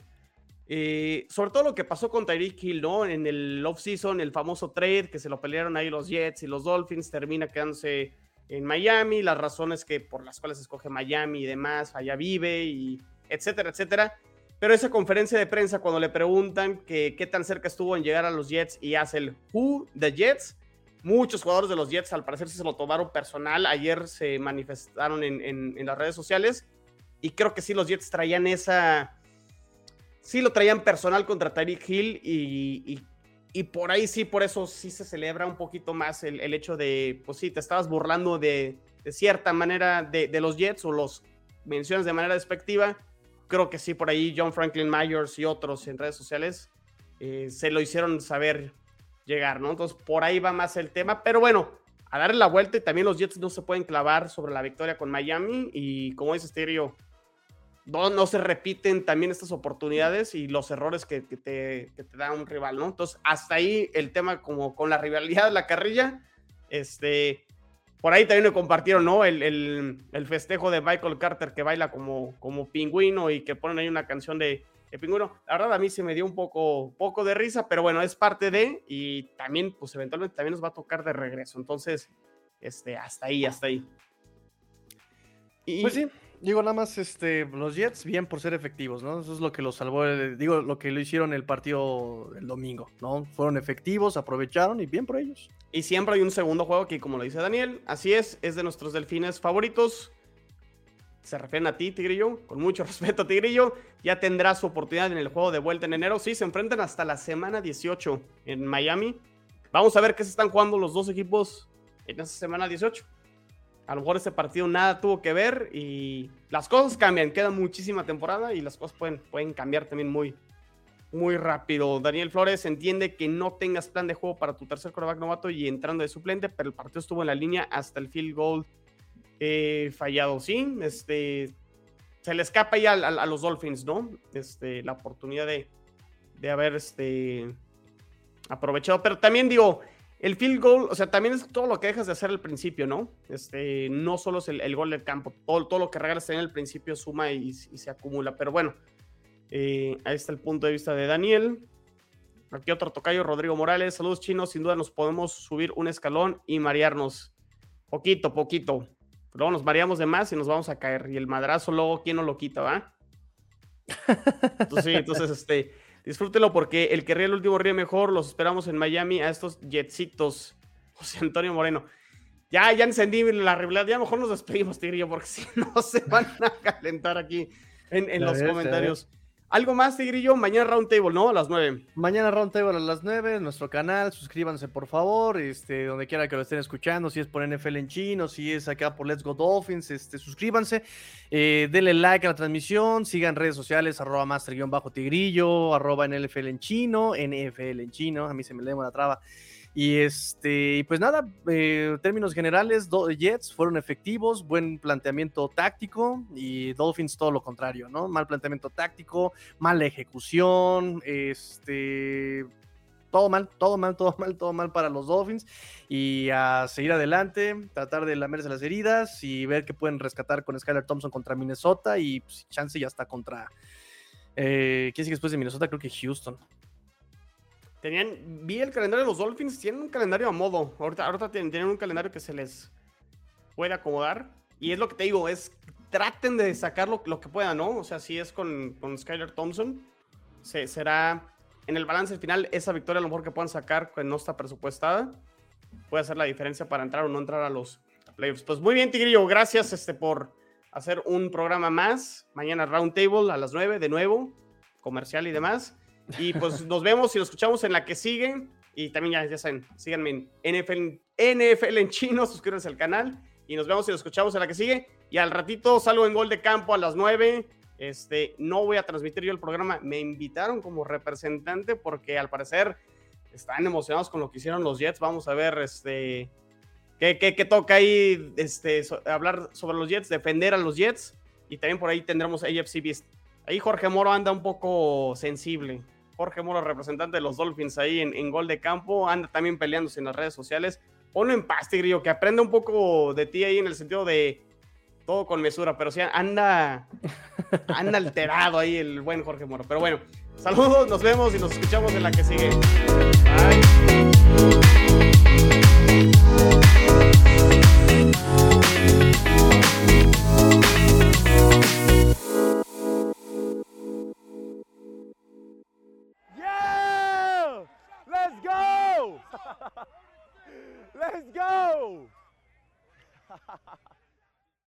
eh, sobre todo lo que pasó con Tyreek Hill, ¿no? En el off-season, el famoso trade que se lo pelearon ahí los Jets y los Dolphins, termina quedándose en Miami, las razones que por las cuales escoge Miami y demás, allá vive y etcétera, etcétera. Pero esa conferencia de prensa cuando le preguntan que qué tan cerca estuvo en llegar a los Jets y hace el Who the Jets, muchos jugadores de los Jets al parecer se lo tomaron personal. Ayer se manifestaron en, en, las redes sociales y creo que sí los Jets traían esa, sí lo traían personal contra Tyreek Hill y, y y por ahí sí, por eso sí se celebra un poquito más el, hecho de, pues sí, te estabas burlando de, cierta manera de, los Jets o los mencionas de manera despectiva. Creo que sí, por ahí John Franklin Myers y otros en redes sociales eh, se lo hicieron saber llegar, ¿no? Entonces por ahí va más el tema, pero bueno, a darle la vuelta y también los Jets no se pueden clavar sobre la victoria con Miami y como dice Stereo, no, se repiten también estas oportunidades y los errores que, te, da un rival, ¿no? Entonces, hasta ahí el tema como con la rivalidad de la carrilla, este, por ahí también me compartieron, ¿no? El, festejo de Michael Carter que baila como, como pingüino y que ponen ahí una canción de, pingüino. La verdad a mí se me dio un poco, poco de risa, pero bueno, es parte de y también, pues eventualmente también nos va a tocar de regreso. Entonces, este, hasta ahí, hasta ahí. Pues sí, Digo, nada más, este, los Jets, bien por ser efectivos, ¿no? Eso es lo que los salvó, digo, lo que lo hicieron el partido el domingo, ¿no? Fueron efectivos, aprovecharon y bien por ellos. Y siempre hay un segundo juego aquí, como lo dice Daniel. Así es, es de nuestros delfines favoritos. Se refieren a ti, Tigrillo. Con mucho respeto, Tigrillo. Ya tendrá su oportunidad en el juego de vuelta en enero. Sí, se enfrentan hasta la semana 18 en Miami. Vamos a ver qué se están jugando los dos equipos en esa semana 18 a lo mejor ese partido nada tuvo que ver y las cosas cambian, queda muchísima temporada y las cosas pueden, pueden cambiar también muy, muy rápido. Daniel Flores entiende que no tengas plan de juego para tu tercer coreback novato y entrando de suplente, pero el partido estuvo en la línea hasta el field goal eh, fallado, sí, este, se le escapa ya a, los Dolphins, ¿no? Este, la oportunidad de, de haber este, aprovechado, pero también digo, el field goal, o sea, también es todo lo que dejas de hacer al principio, ¿no? Este, no solo es el, gol del campo, todo, todo, lo que regalas en el principio suma y, se acumula. Pero bueno, eh, ahí está el punto de vista de Daniel. Aquí otro tocayo, Rodrigo Morales. Saludos chinos, sin duda nos podemos subir un escalón y marearnos. Poquito, poquito. Luego nos mareamos de más y nos vamos a caer. Y el madrazo luego, ¿quién no lo quita, va? Entonces, sí, entonces, este Disfrútelo porque el que ríe el último ríe mejor. Los esperamos en Miami a estos jetsitos. José Antonio Moreno. Ya, ya encendí la realidad. Ya mejor nos despedimos, Tigrillo, porque si no se van a calentar aquí en, los comentarios. Algo más, Tigrillo, mañana Roundtable, ¿no? A las 9. Mañana Roundtable a las 9 en nuestro canal. Suscríbanse, por favor, este, donde quiera que lo estén escuchando. Si es por NFL en chino, si es acá por Let's Go Dolphins, este, suscríbanse. Eh, denle like a la transmisión. Sigan redes sociales, arroba master-tigrillo, arroba NFL en chino, NFL en chino. A mí se me lee la traba. Y este, pues nada, eh, términos generales, Jets fueron efectivos, buen planteamiento táctico y Dolphins todo lo contrario, ¿no? Mal planteamiento táctico, mala ejecución, este, todo mal, todo mal, todo mal, todo mal para los Dolphins y a seguir adelante, tratar de lamerse las heridas y ver qué pueden rescatar con Skyler Thompson contra Minnesota y pues, chance ya está contra, eh, ¿quién sigue después de Minnesota? Creo que Houston. Tenían, vi el calendario de los Dolphins, tienen un calendario a modo. Ahorita, ahorita tienen, un calendario que se les puede acomodar. Y es lo que te digo, es traten de sacar lo, que puedan, ¿no? O sea, si es con, con Skyler Thompson, se, será en el balance final esa victoria a lo mejor que puedan sacar, que no está presupuestada, puede hacer la diferencia para entrar o no entrar a los playoffs. Pues muy bien, Tigrillo, gracias este, por hacer un programa más. Mañana Roundtable a las 9 de nuevo, comercial y demás. Y pues nos vemos y nos escuchamos en la que sigue. Y también ya, ya saben, síganme en NFL, NFL en chino, suscríbanse al canal. Y nos vemos y nos escuchamos en la que sigue. Y al ratito salgo en gol de campo a las 9. Este, no voy a transmitir yo el programa. Me invitaron como representante porque al parecer están emocionados con lo que hicieron los Jets. Vamos a ver este, qué, qué, toca ahí este, hablar sobre los Jets, defender a los Jets. Y también por ahí tendremos AFC Beast. Ahí Jorge Moro anda un poco sensible. Jorge Moro, representante de los Dolphins ahí en, gol de campo, anda también peleándose en las redes sociales. Ponlo en paz, Tigrillo, que aprenda un poco de ti ahí en el sentido de todo con mesura, pero sí anda, anda alterado ahí el buen Jorge Moro. Pero bueno, saludos, nos vemos y nos escuchamos en la que sigue. Bye. Let's go!